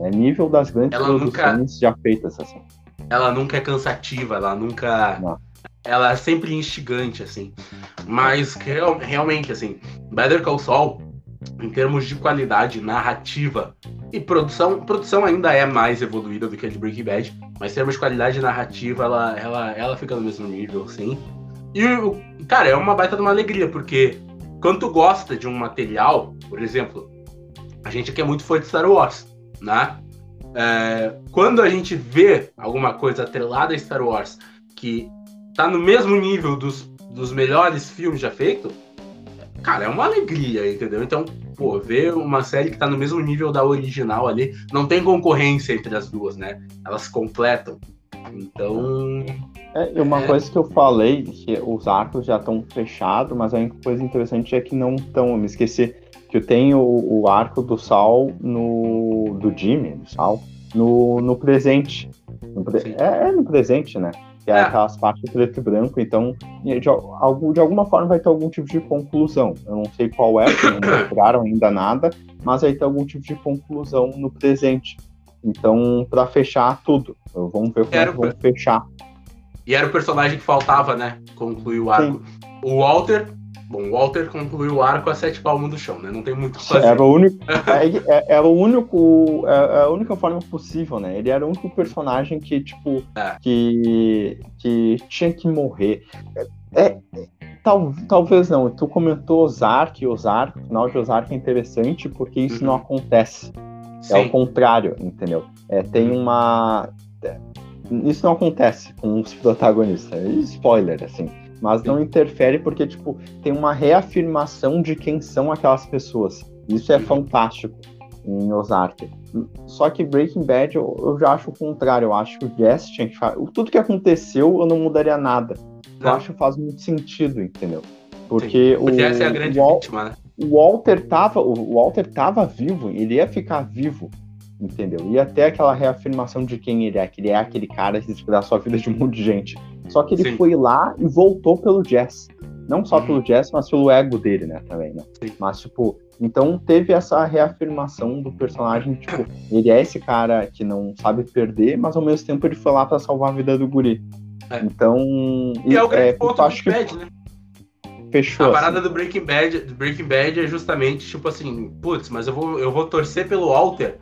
É nível das grandes ela produções nunca, já feitas assim. Ela nunca é cansativa, ela nunca. Não. Ela é sempre instigante, assim. Mas real, realmente, assim, Better Call Saul, em termos de qualidade narrativa e produção, produção ainda é mais evoluída do que a de Breaking Bad, mas em termos de qualidade narrativa, ela, ela, ela fica no mesmo nível, sim. E, cara, é uma baita de uma alegria, porque quando gosta de um material, por exemplo, a gente aqui é muito fã de Star Wars, né? É, quando a gente vê alguma coisa atrelada a Star Wars que tá no mesmo nível dos, dos melhores filmes já feitos, cara, é uma alegria, entendeu? Então, pô, ver uma série que tá no mesmo nível da original ali, não tem concorrência entre as duas, né? Elas completam. Então. É, uma é... coisa que eu falei, que os arcos já estão fechados, mas a única coisa interessante é que não estão. Eu me esqueci que tem o, o arco do Sal no. do Jimmy, do Sal, no, no presente. No pre, é, é, no presente, né? Que é, é. aquelas partes preto e branco, então de, de, de, alguma forma vai ter algum tipo de conclusão. Eu não sei qual é, porque não mostraram ainda nada, mas vai ter algum tipo de conclusão no presente. Então, para fechar tudo, vamos ver como é que vão fechar. E era o personagem que faltava, né? Concluir o arco. Sim. O Walter Bom, o Walter concluiu o arco a sete palmos do chão, né? Não tem muito o que fazer. Era o único. É, é, era o único. É, é, a única forma possível, né? Ele era o único personagem que, tipo. É. Que, que tinha que morrer. É, Tal, talvez não. Tu comentou Ozark, Ozark, o final de Ozark é interessante porque isso Uhum. não acontece. Sim. É o contrário, entendeu? É, tem uma. é, Isso não acontece com os protagonistas. É Spoiler, assim. Mas não interfere porque, tipo, tem uma reafirmação de quem são aquelas pessoas. Isso é fantástico em Ozark. Só que Breaking Bad eu, eu já acho o contrário. Eu acho que o Jesse tinha que Tudo que aconteceu eu não mudaria nada. Eu Não. acho que faz muito sentido, entendeu? Porque, o, Porque essa é a grande o vítima, né? o Walter tava, o Walter tava vivo, ele ia ficar vivo, entendeu? Ia ter aquela reafirmação de quem ele é, que ele é aquele cara que despedaçou a vida de um monte de gente. Só que ele Sim. foi lá e voltou pelo Jess. Não só Uhum. pelo Jess, mas pelo ego dele, né, também, né? Sim. Mas, tipo, então teve essa reafirmação do personagem, tipo, ele é esse cara que não sabe perder, mas ao mesmo tempo ele foi lá pra salvar a vida do guri. É. Então, E é o grande é, ponto acho que Bad, né? fechou. A assim. parada do Breaking Bad, do Breaking Bad é justamente tipo assim, putz, mas eu vou, eu vou torcer pelo Walter.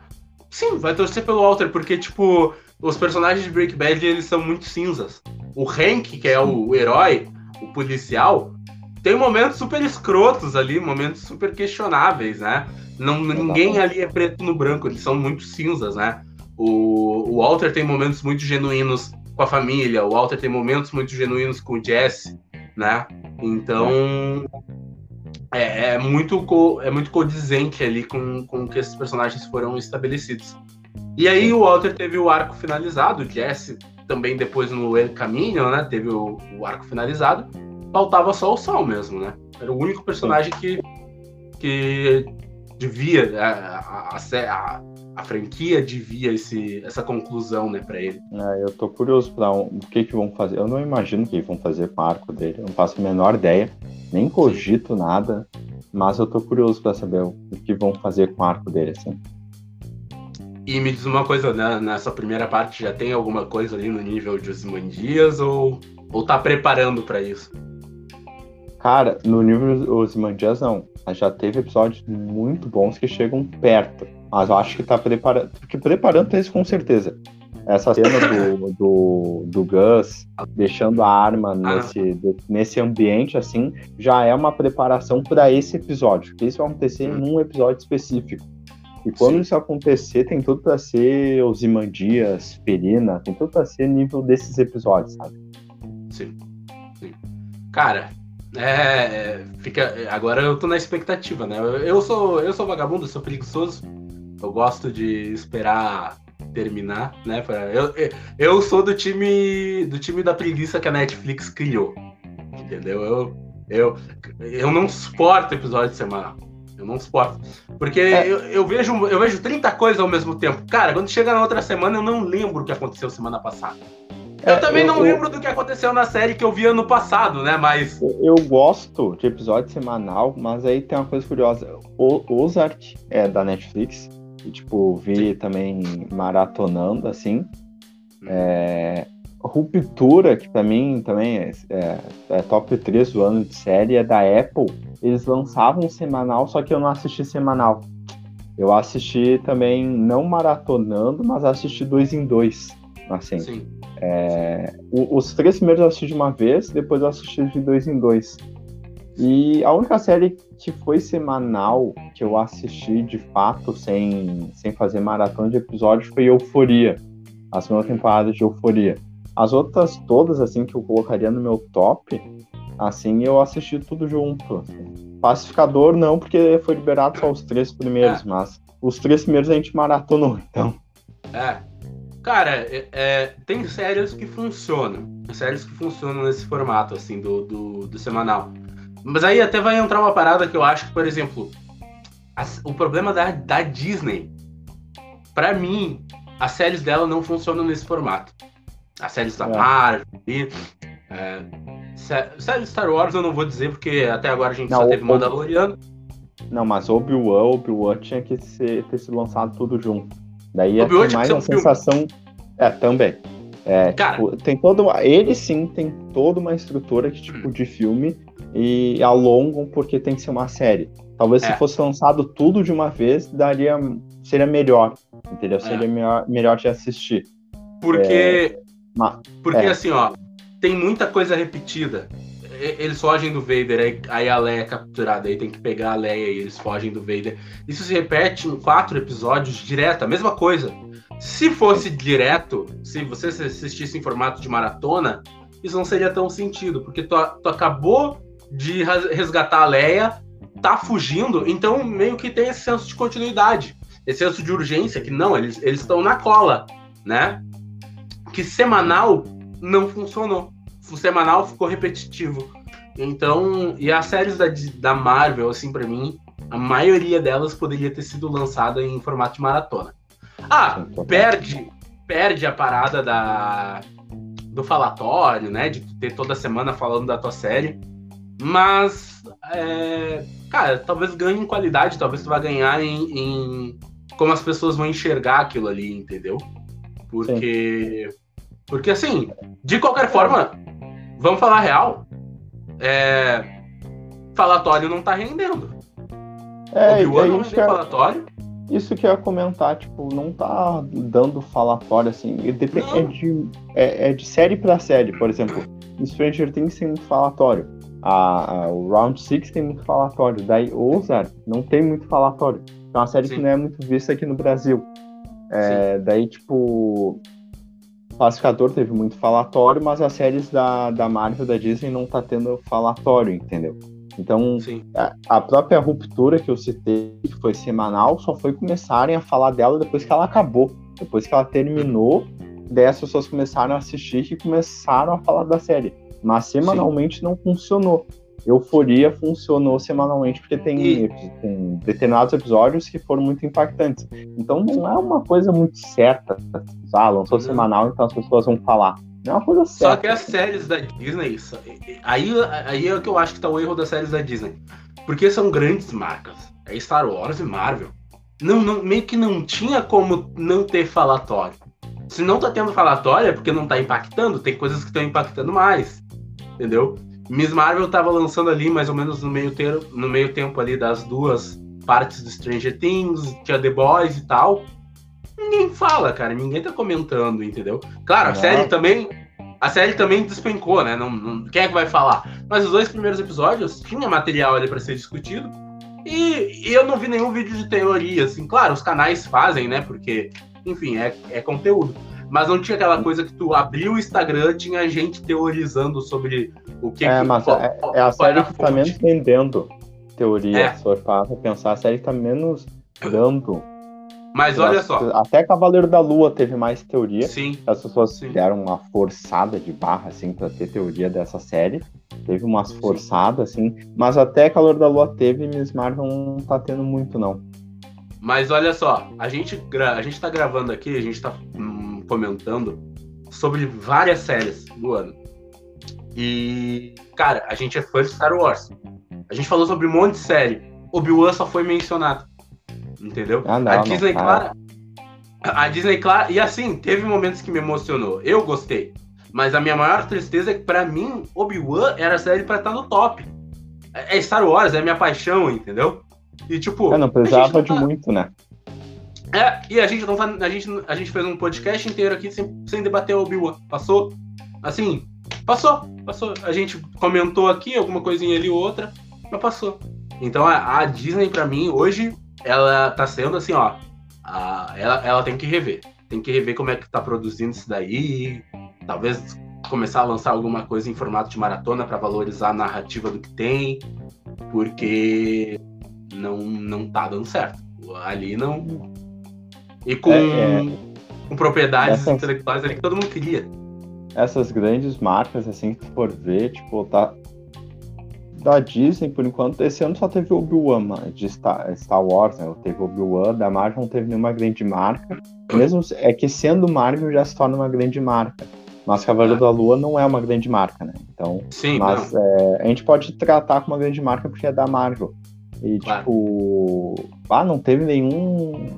Sim, vai torcer pelo Walter, porque, tipo, os personagens de Breaking Bad, eles são muito cinzas. O Hank, que é o herói, o policial, tem momentos super escrotos ali, momentos super questionáveis, né? Não, ninguém ali é preto no branco, eles são muito cinzas, né? O, o Walter tem momentos muito genuínos com a família, o Walter tem momentos muito genuínos com o Jesse, né? Então é, é muito co- é muito condizente ali com, com que esses personagens foram estabelecidos. E aí o Walter teve o arco finalizado, o Jesse também depois no El Caminho, né? Teve o, o arco finalizado. Faltava só o Sal mesmo, né? Era o único personagem que, que devia a, a, a, a- a franquia devia esse, essa conclusão, né, para ele. É, eu tô curioso pra um- o que que vão fazer. Eu não imagino o que vão fazer com o arco dele. Eu não faço a menor ideia. Nem cogito nada. Mas eu tô curioso pra saber o que vão fazer com o arco dele, assim. E me diz uma coisa, né, nessa primeira parte já tem alguma coisa ali no nível de Osimandias ou, ou tá preparando para isso? Cara, no nível Ozymandias não. Já teve episódios muito bons que chegam perto. Mas eu acho que tá preparando. Porque preparando pra isso com certeza. Essa cena do, do, do Gus deixando a arma nesse, de- nesse ambiente, assim, já é uma preparação para esse episódio. Porque isso vai acontecer em um episódio específico. E quando Sim. isso acontecer, tem tudo pra ser Ozymandias, Perina, tem tudo pra ser nível desses episódios, sabe? Sim. Sim. Cara, é, fica, agora eu tô na expectativa, né? Eu, sou eu sou vagabundo, sou preguiçoso. Eu gosto de esperar terminar, né? Pra, eu, eu- eu sou do time do time da preguiça que a Netflix criou. Entendeu? Eu, eu, eu não suporto episódio semanal. Eu não suporto. Porque É. eu, eu vejo, eu vejo 30 coisas ao mesmo tempo. Cara, quando chega na outra semana, eu não lembro o que aconteceu semana passada. Eu É, também eu- não eu- lembro do que aconteceu na série que eu vi ano passado, né? Mas. Eu, eu gosto de episódio semanal, mas aí tem uma coisa curiosa. O Ozark é da Netflix. E, tipo, vi também maratonando, assim. É, Ruptura, que pra mim também é, é- é top 3 do ano de série, é da Apple. Eles lançavam semanal, só que eu não assisti semanal. Eu assisti também, não maratonando, mas assisti dois em dois. Assim. Sim. O- os três primeiros eu assisti de uma vez, depois eu assisti de dois em dois. E a única série que foi semanal que eu assisti de fato, sem, sem fazer maratona de episódios, foi Euforia. A segunda temporada de Euforia. As outras todas, assim, que eu colocaria no meu top, assim, eu assisti tudo junto. assim. Pacificador não, porque foi liberado só os três primeiros, mas os três primeiros a gente maratonou, então. É. Cara, é- é, tem séries que funcionam. Séries que funcionam nesse formato, assim, do, do, do semanal. Mas aí até vai entrar uma parada que eu acho que, por exemplo, as- o problema da, da Disney, pra mim, as séries dela não funcionam nesse formato. As séries da É. Marvel, e, é, sé- série Star Wars eu não vou dizer, porque até agora a gente Não, só teve Mandaloriano. Não, mas Obi-Wan, Obi-Wan tinha que ser, ter sido lançado tudo junto. Daí ia Obi-Wan ter tinha mais que a ser um filme. sensação. É, também. É, Cara. tipo, tem toda uma... Ele sim tem toda uma estrutura que, Hum. tipo, de filme e alongam porque tem que ser uma série. Talvez É. se fosse lançado tudo de uma vez, daria. Seria melhor. Entendeu? É. Seria melhor, melhor de assistir. Porque. Ma- Porque é. assim, ó, tem muita coisa repetida. eles fogem do Vader, aí, aí a Leia é capturada, aí tem que pegar a Leia e eles fogem do Vader. Isso se repete em quatro episódios direto, a mesma coisa. Se fosse direto, se você assistisse em formato de maratona, isso não seria tão sentido, porque tu, tu acabou de resgatar a Leia, tá fugindo, então meio que tem esse senso de continuidade, esse senso de urgência, que não, eles estão na cola, né? Que semanal não funcionou. O semanal ficou repetitivo. Então, e as séries da, da Marvel, assim, para mim, a maioria delas poderia ter sido lançada em formato de maratona. Ah, perde, perde a parada da, do falatório, né? De ter toda semana falando da tua série. Mas, é, cara, talvez ganhe em qualidade, talvez tu vá ganhar em, em, como as pessoas vão enxergar aquilo ali, entendeu? Porque, Sim. porque assim, de qualquer forma, vamos falar real, é, falatório não tá rendendo. É, Obi-Wan não rendeu falatório. Isso que eu ia comentar, tipo, não tá dando falatório assim. Depende, é, de, é, é, de série pra série. Por exemplo, Stranger Things tem muito falatório. A, a, o Round 6 tem muito falatório. Daí Ozark não tem muito falatório. É uma série Sim. que não é muito vista aqui no Brasil. É, daí, tipo. Pacificador teve muito falatório, mas as séries da, da Marvel da Disney não tá tendo falatório, entendeu? Então, a, a, própria ruptura que eu citei, que foi semanal, só foi começarem a falar dela depois que ela acabou. Depois que ela terminou, daí as pessoas começaram a assistir e começaram a falar da série. Mas semanalmente Sim. não funcionou. Euforia funcionou semanalmente porque tem, e... tem, determinados episódios que foram muito impactantes. Então não é uma coisa muito certa. Ah, lançou uhum. semanal, então as pessoas vão falar. É uma coisa certa. Só que as séries da Disney, aí, aí é que eu acho que tá o erro das séries da Disney. Porque são grandes marcas. É Star Wars e Marvel. Não, não, meio que não tinha como não ter falatório. Se não tá tendo falatório é porque não tá impactando, tem coisas que estão impactando mais. Entendeu? Miss Marvel tava lançando ali mais ou menos no meio, ter, no meio tempo ali das duas partes do Stranger Things, tinha The Boys e tal ninguém fala, cara. Ninguém tá comentando, entendeu? Claro, a série também. A série também despencou, né? Não, não, quem é que vai falar? Mas os dois primeiros episódios tinha material ali para ser discutido. E, e, eu não vi nenhum vídeo de teoria, assim. Claro, os canais fazem, né? Porque, enfim, é, é conteúdo. Mas não tinha aquela coisa que tu abriu o Instagram, tinha gente teorizando sobre o que. É, que, mas qual, é, é, a série que tá menos vendendo teoria. É. Se for para pensar, a série tá menos dando mas olha só. Até Cavaleiro da Lua teve mais teoria. Sim. As pessoas sim. deram uma forçada de barra, assim, pra ter teoria dessa série. Teve umas sim. forçadas, assim. Mas até Cavaleiro da Lua teve e Miss Marvel não tá tendo muito, não. Mas olha só, a gente, a gente tá gravando aqui, a gente tá comentando sobre várias séries do ano. E, cara, a gente é fã de Star Wars. A gente falou sobre um monte de série. Obi-Wan só foi mencionado entendeu? Ah, não, a Disney, não, claro. A Disney, claro. E assim, teve momentos que me emocionou. Eu gostei. Mas a minha maior tristeza é que, pra mim, Obi-Wan era a série pra estar no top. É, é Star Wars, é minha paixão, entendeu? E tipo. É, não precisava de tá... muito, né? É, e a gente não tá. A gente, a gente fez um podcast inteiro aqui sem, sem debater Obi-Wan. Passou? Assim, passou, passou. A gente comentou aqui alguma coisinha ali ou outra, mas passou. Então a, a Disney, para mim, hoje, ela tá sendo assim, ó. A, ela, ela tem que rever. Tem que rever como é que tá produzindo isso daí. Talvez começar a lançar alguma coisa em formato de maratona para valorizar a narrativa do que tem. Porque não, não tá dando certo. Ali não. E com, é, é... com propriedades Essas... intelectuais ali que todo mundo queria. Essas grandes marcas, assim, que for ver, tipo, tá, da Disney, por enquanto, esse ano só teve Obi-Wan de Star, Star Wars, né? Teve Obi-Wan, da Marvel não teve nenhuma grande marca. Mesmo é que sendo Marvel já se torna uma grande marca. Mas Cavaleiro da Lua não é uma grande marca, né? Então, Sim, mas é, a gente pode tratar como uma grande marca porque é da Marvel. E claro. tipo, ah, não teve nenhum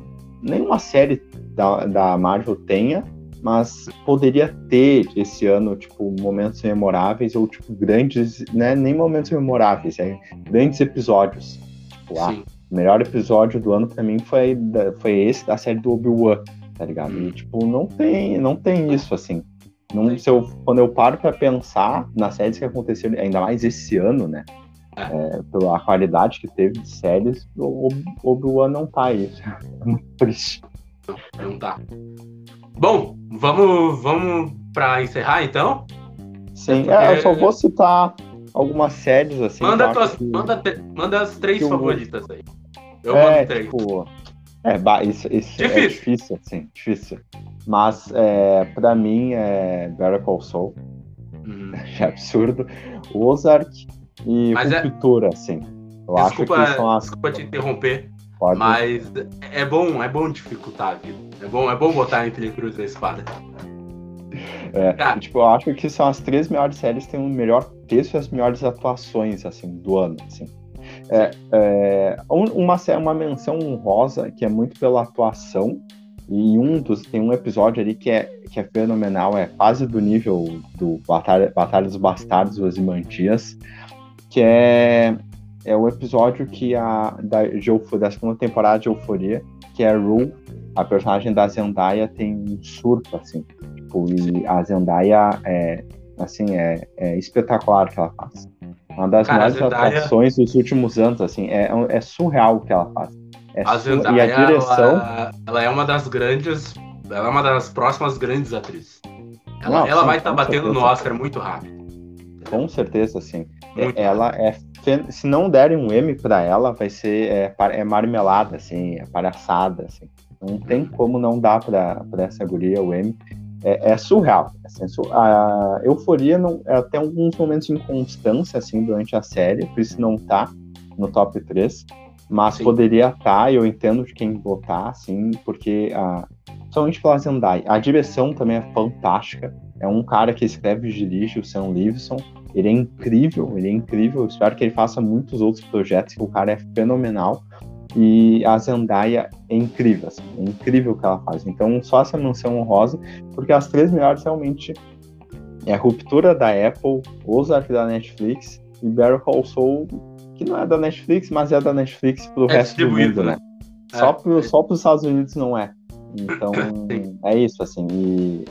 nenhuma série da, da Marvel tenha mas poderia ter esse ano, tipo, momentos memoráveis ou, tipo, grandes, né, nem momentos memoráveis, é grandes episódios. Tipo, ah, o melhor episódio do ano para mim foi, foi esse da série do Obi-Wan, tá ligado? E, tipo, não tem, não tem isso, assim. Não, se eu, quando eu paro pra pensar nas séries que aconteceram, ainda mais esse ano, né? É. É, pela qualidade que teve de séries, o Ob- Obi-Wan não tá aí. É muito triste. Não tá. Bom, vamos, vamos pra encerrar então? Sim, porque- é, eu só vou citar algumas séries assim. manda, eu tuas, que- manda, te- manda as três eu- favoritas aí. Eu é, mando três. tipo. É, isso, isso é Difícil. difícil, assim, difícil. Mas é, pra mim é Better Call Saul, Uhum. é absurdo. Ozark e Mas é- Ruptura, assim. Eu Desculpa, acho que são as. desculpa te interromper, pode- mas é bom, é bom dificultar a vida. É bom, é bom botar entre cruz e espada. É, Cara. tipo, eu acho que são as três melhores séries que têm o melhor texto e as melhores atuações, assim, do ano, assim. É, é, um- uma, uma menção honrosa que é muito pela atuação e um dos tem um episódio ali que é, que é fenomenal, é quase do nível do Batalha, Batalha dos Bastardos, os Imantias, que é, é o episódio que a da, de da segunda temporada de Euforia, que é a Rue, a personagem da Zendaya tem um surto, assim, tipo, e a Zendaya é, assim, é, é espetacular o que ela faz. Uma das Cara, a melhores Zendaya- atuações dos últimos anos, assim, é, é surreal o que ela faz. É A Zendaya, e a direção, ela, ela é uma das grandes. Ela é uma das próximas grandes atrizes. Ela, Não, ela sim, vai estar com batendo no. Oscar muito rápido. Com certeza, assim, é- Muito ela é, fen- se não derem um M pra ela, vai ser, é, é marmelada, assim, é palhaçada, assim. Não tem como não dar pra essa guria o M. É, é surreal. assim, a euforia não, ela tem alguns momentos de inconstância, assim, durante a série, por isso não tá no top 3. Mas Sim. poderia estar, e eu entendo de quem votar, assim, porque a, somente pela Zendaya. A direção também é fantástica. É um cara que escreve e dirige, o Sam Levinson. Ele é incrível, ele é incrível. Eu espero que ele faça muitos outros projetos, que o cara é fenomenal. E a Zendaya é incrível, assim, é incrível o que ela faz. Então, só essa menção honrosa, porque as três melhores realmente é a Ruptura da Apple, Ozark da Netflix e Better Call Saul, que não é da Netflix, mas é da Netflix pro É resto do mundo, né? né? Só, É. pro, só pros Estados Unidos não é. Então, é isso, assim. E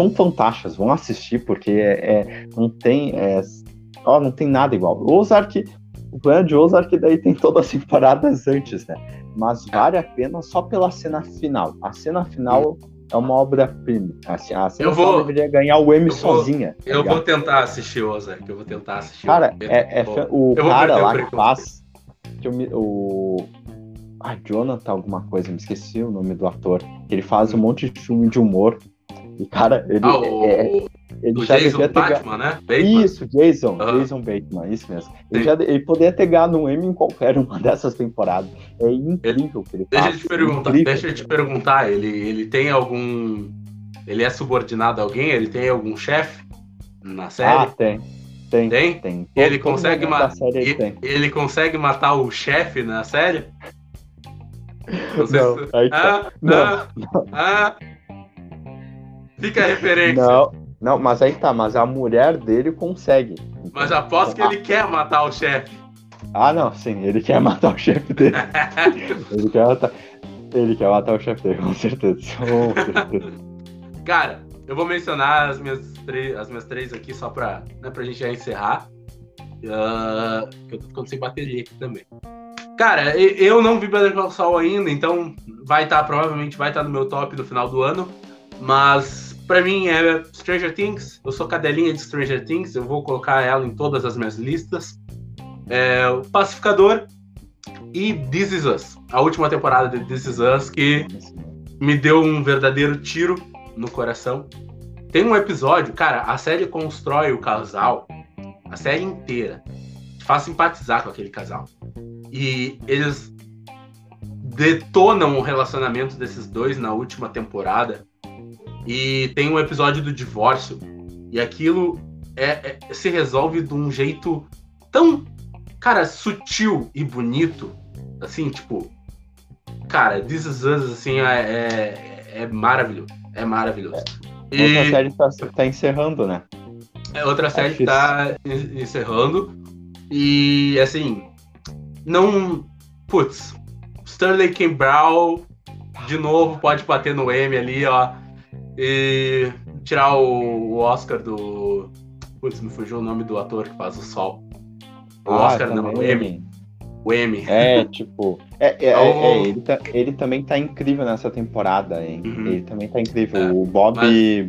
são fantásticas, vão assistir, porque é, é- não tem. É, ó, não tem nada igual. O Ozark, o plano de Ozark daí tem todas as temporadas antes, né? Mas vale a pena só pela cena final. A cena final é uma obra-prima. Assim, a cena Eu vou- final deveria ganhar o M eu vou- sozinha. tá Eu vou tentar assistir Ozark, eu vou tentar assistir. Cara, Eu é, é o cara o lá que faz. Que eu o. Ah, Jonathan, alguma coisa, me esqueci o nome do ator. Que ele faz um monte de filme de humor. E, cara, ele, Ah, o, é- ele o já Jason devia ter. Batman, né? Bateman. Isso, Jason, Aham. Jason Bateman, isso mesmo. Ele, Sim. já, ele poderia ter ganhado um M em qualquer uma dessas temporadas. É incrível ele Deixa eu te perguntar, deixa eu te perguntar, ele, ele tem algum. Ele é subordinado a alguém? Ele tem algum chefe na Ah, série? tem. Tem, Tem? tem. Ele Todo consegue ma- ele tem. ele consegue matar o chefe na série? Não Não, se- aí tá. Ah, Não, ah, ah. Fica a referência. Não, não, mas aí tá, mas a mulher dele consegue. Mas aposto que ele quer matar o chefe. Ah, não, sim, ele quer matar o chefe dele. ele quer matar. Ele quer matar o chefe dele, com certeza. Com certeza. Cara, eu vou mencionar as minhas três, as minhas três aqui só pra, né, pra gente já encerrar. Que eu tô ficando sem bateria aqui também. Cara, eu não vi Better Call Saul ainda, então vai estar, provavelmente vai estar no meu top no final do ano. Mas pra mim é Stranger Things. Eu sou cadelinha de Stranger Things, eu vou colocar ela em todas as minhas listas. É, o Pacificador e This Is Us. A última temporada de This Is Us que me deu um verdadeiro tiro no coração. Tem um episódio, cara, a série constrói o casal, a série inteira, te faz simpatizar com aquele casal. E eles detonam o relacionamento desses dois na última temporada. E tem um episódio do divórcio. E aquilo é- é- se resolve de um jeito tão, cara, sutil e bonito. Assim, tipo, cara, This Is Us, assim, é, é, é maravilhoso. É maravilhoso. E Outra série tá, tá encerrando, né? é outra série que difícil. tá en- encerrando. E, assim, não... Putz, Sterling K. Brown, de novo, pode bater no M ali, ó. E tirar o, o Oscar do. Putz, me fugiu o nome do ator que faz o sol. O Ah, Oscar não, o também. M. O M. É, tipo. É, é, é, É o- é, ele, tá- ele também tá incrível nessa temporada, hein? Uhum. Ele também tá incrível. É, o Bob,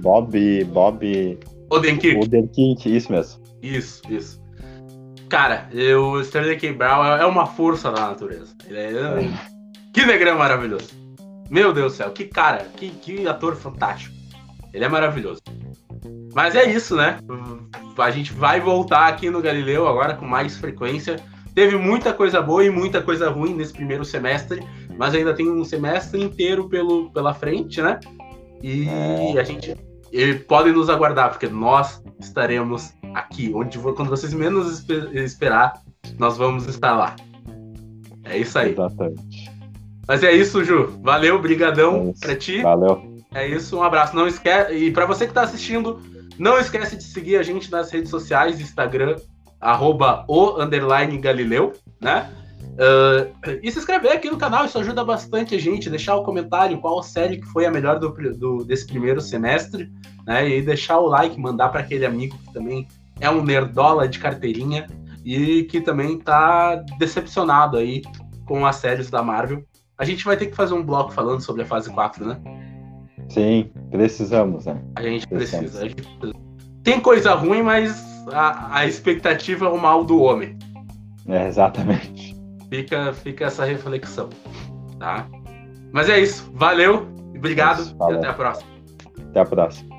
Bob, Bob Odenkirk. Odenkirk, isso mesmo. Isso, isso. Cara, o Sterling K. Brown é é uma força da natureza. Ele é... Que negrão maravilhoso. Meu Deus do céu, que cara, que, que ator fantástico. Ele é maravilhoso. Mas é isso, né? A gente vai voltar aqui no Galileu agora com mais frequência. Teve muita coisa boa e muita coisa ruim nesse primeiro semestre, mas ainda tem um semestre inteiro pelo, pela frente, né? E a gente e podem nos aguardar, porque nós estaremos aqui, onde quando vocês menos espe- esperar, nós vamos estar lá. É isso aí. Exatamente. Mas é isso, Ju. Valeu, brigadão É pra ti. Valeu. É isso, um abraço. Não esquece e pra você que tá assistindo, não esquece de seguir a gente nas redes sociais, Instagram arroba o underline Galileu, né? Ah, e se inscrever aqui no canal, isso ajuda bastante a gente, deixar o comentário qual série que foi a melhor do, do- desse primeiro semestre, né? E deixar o like, mandar para aquele amigo que também é um nerdola de carteirinha e que também tá decepcionado aí com as séries da Marvel. A gente vai ter que fazer um bloco falando sobre a fase 4, né? Sim, precisamos, né? A gente Precisamos. precisa. a gente precisa. Tem coisa ruim, mas a, a expectativa é o mal do homem. É, exatamente. Fica, fica essa reflexão, tá? Mas é isso. Valeu, obrigado Isso, e valeu. até a próxima. Até a próxima.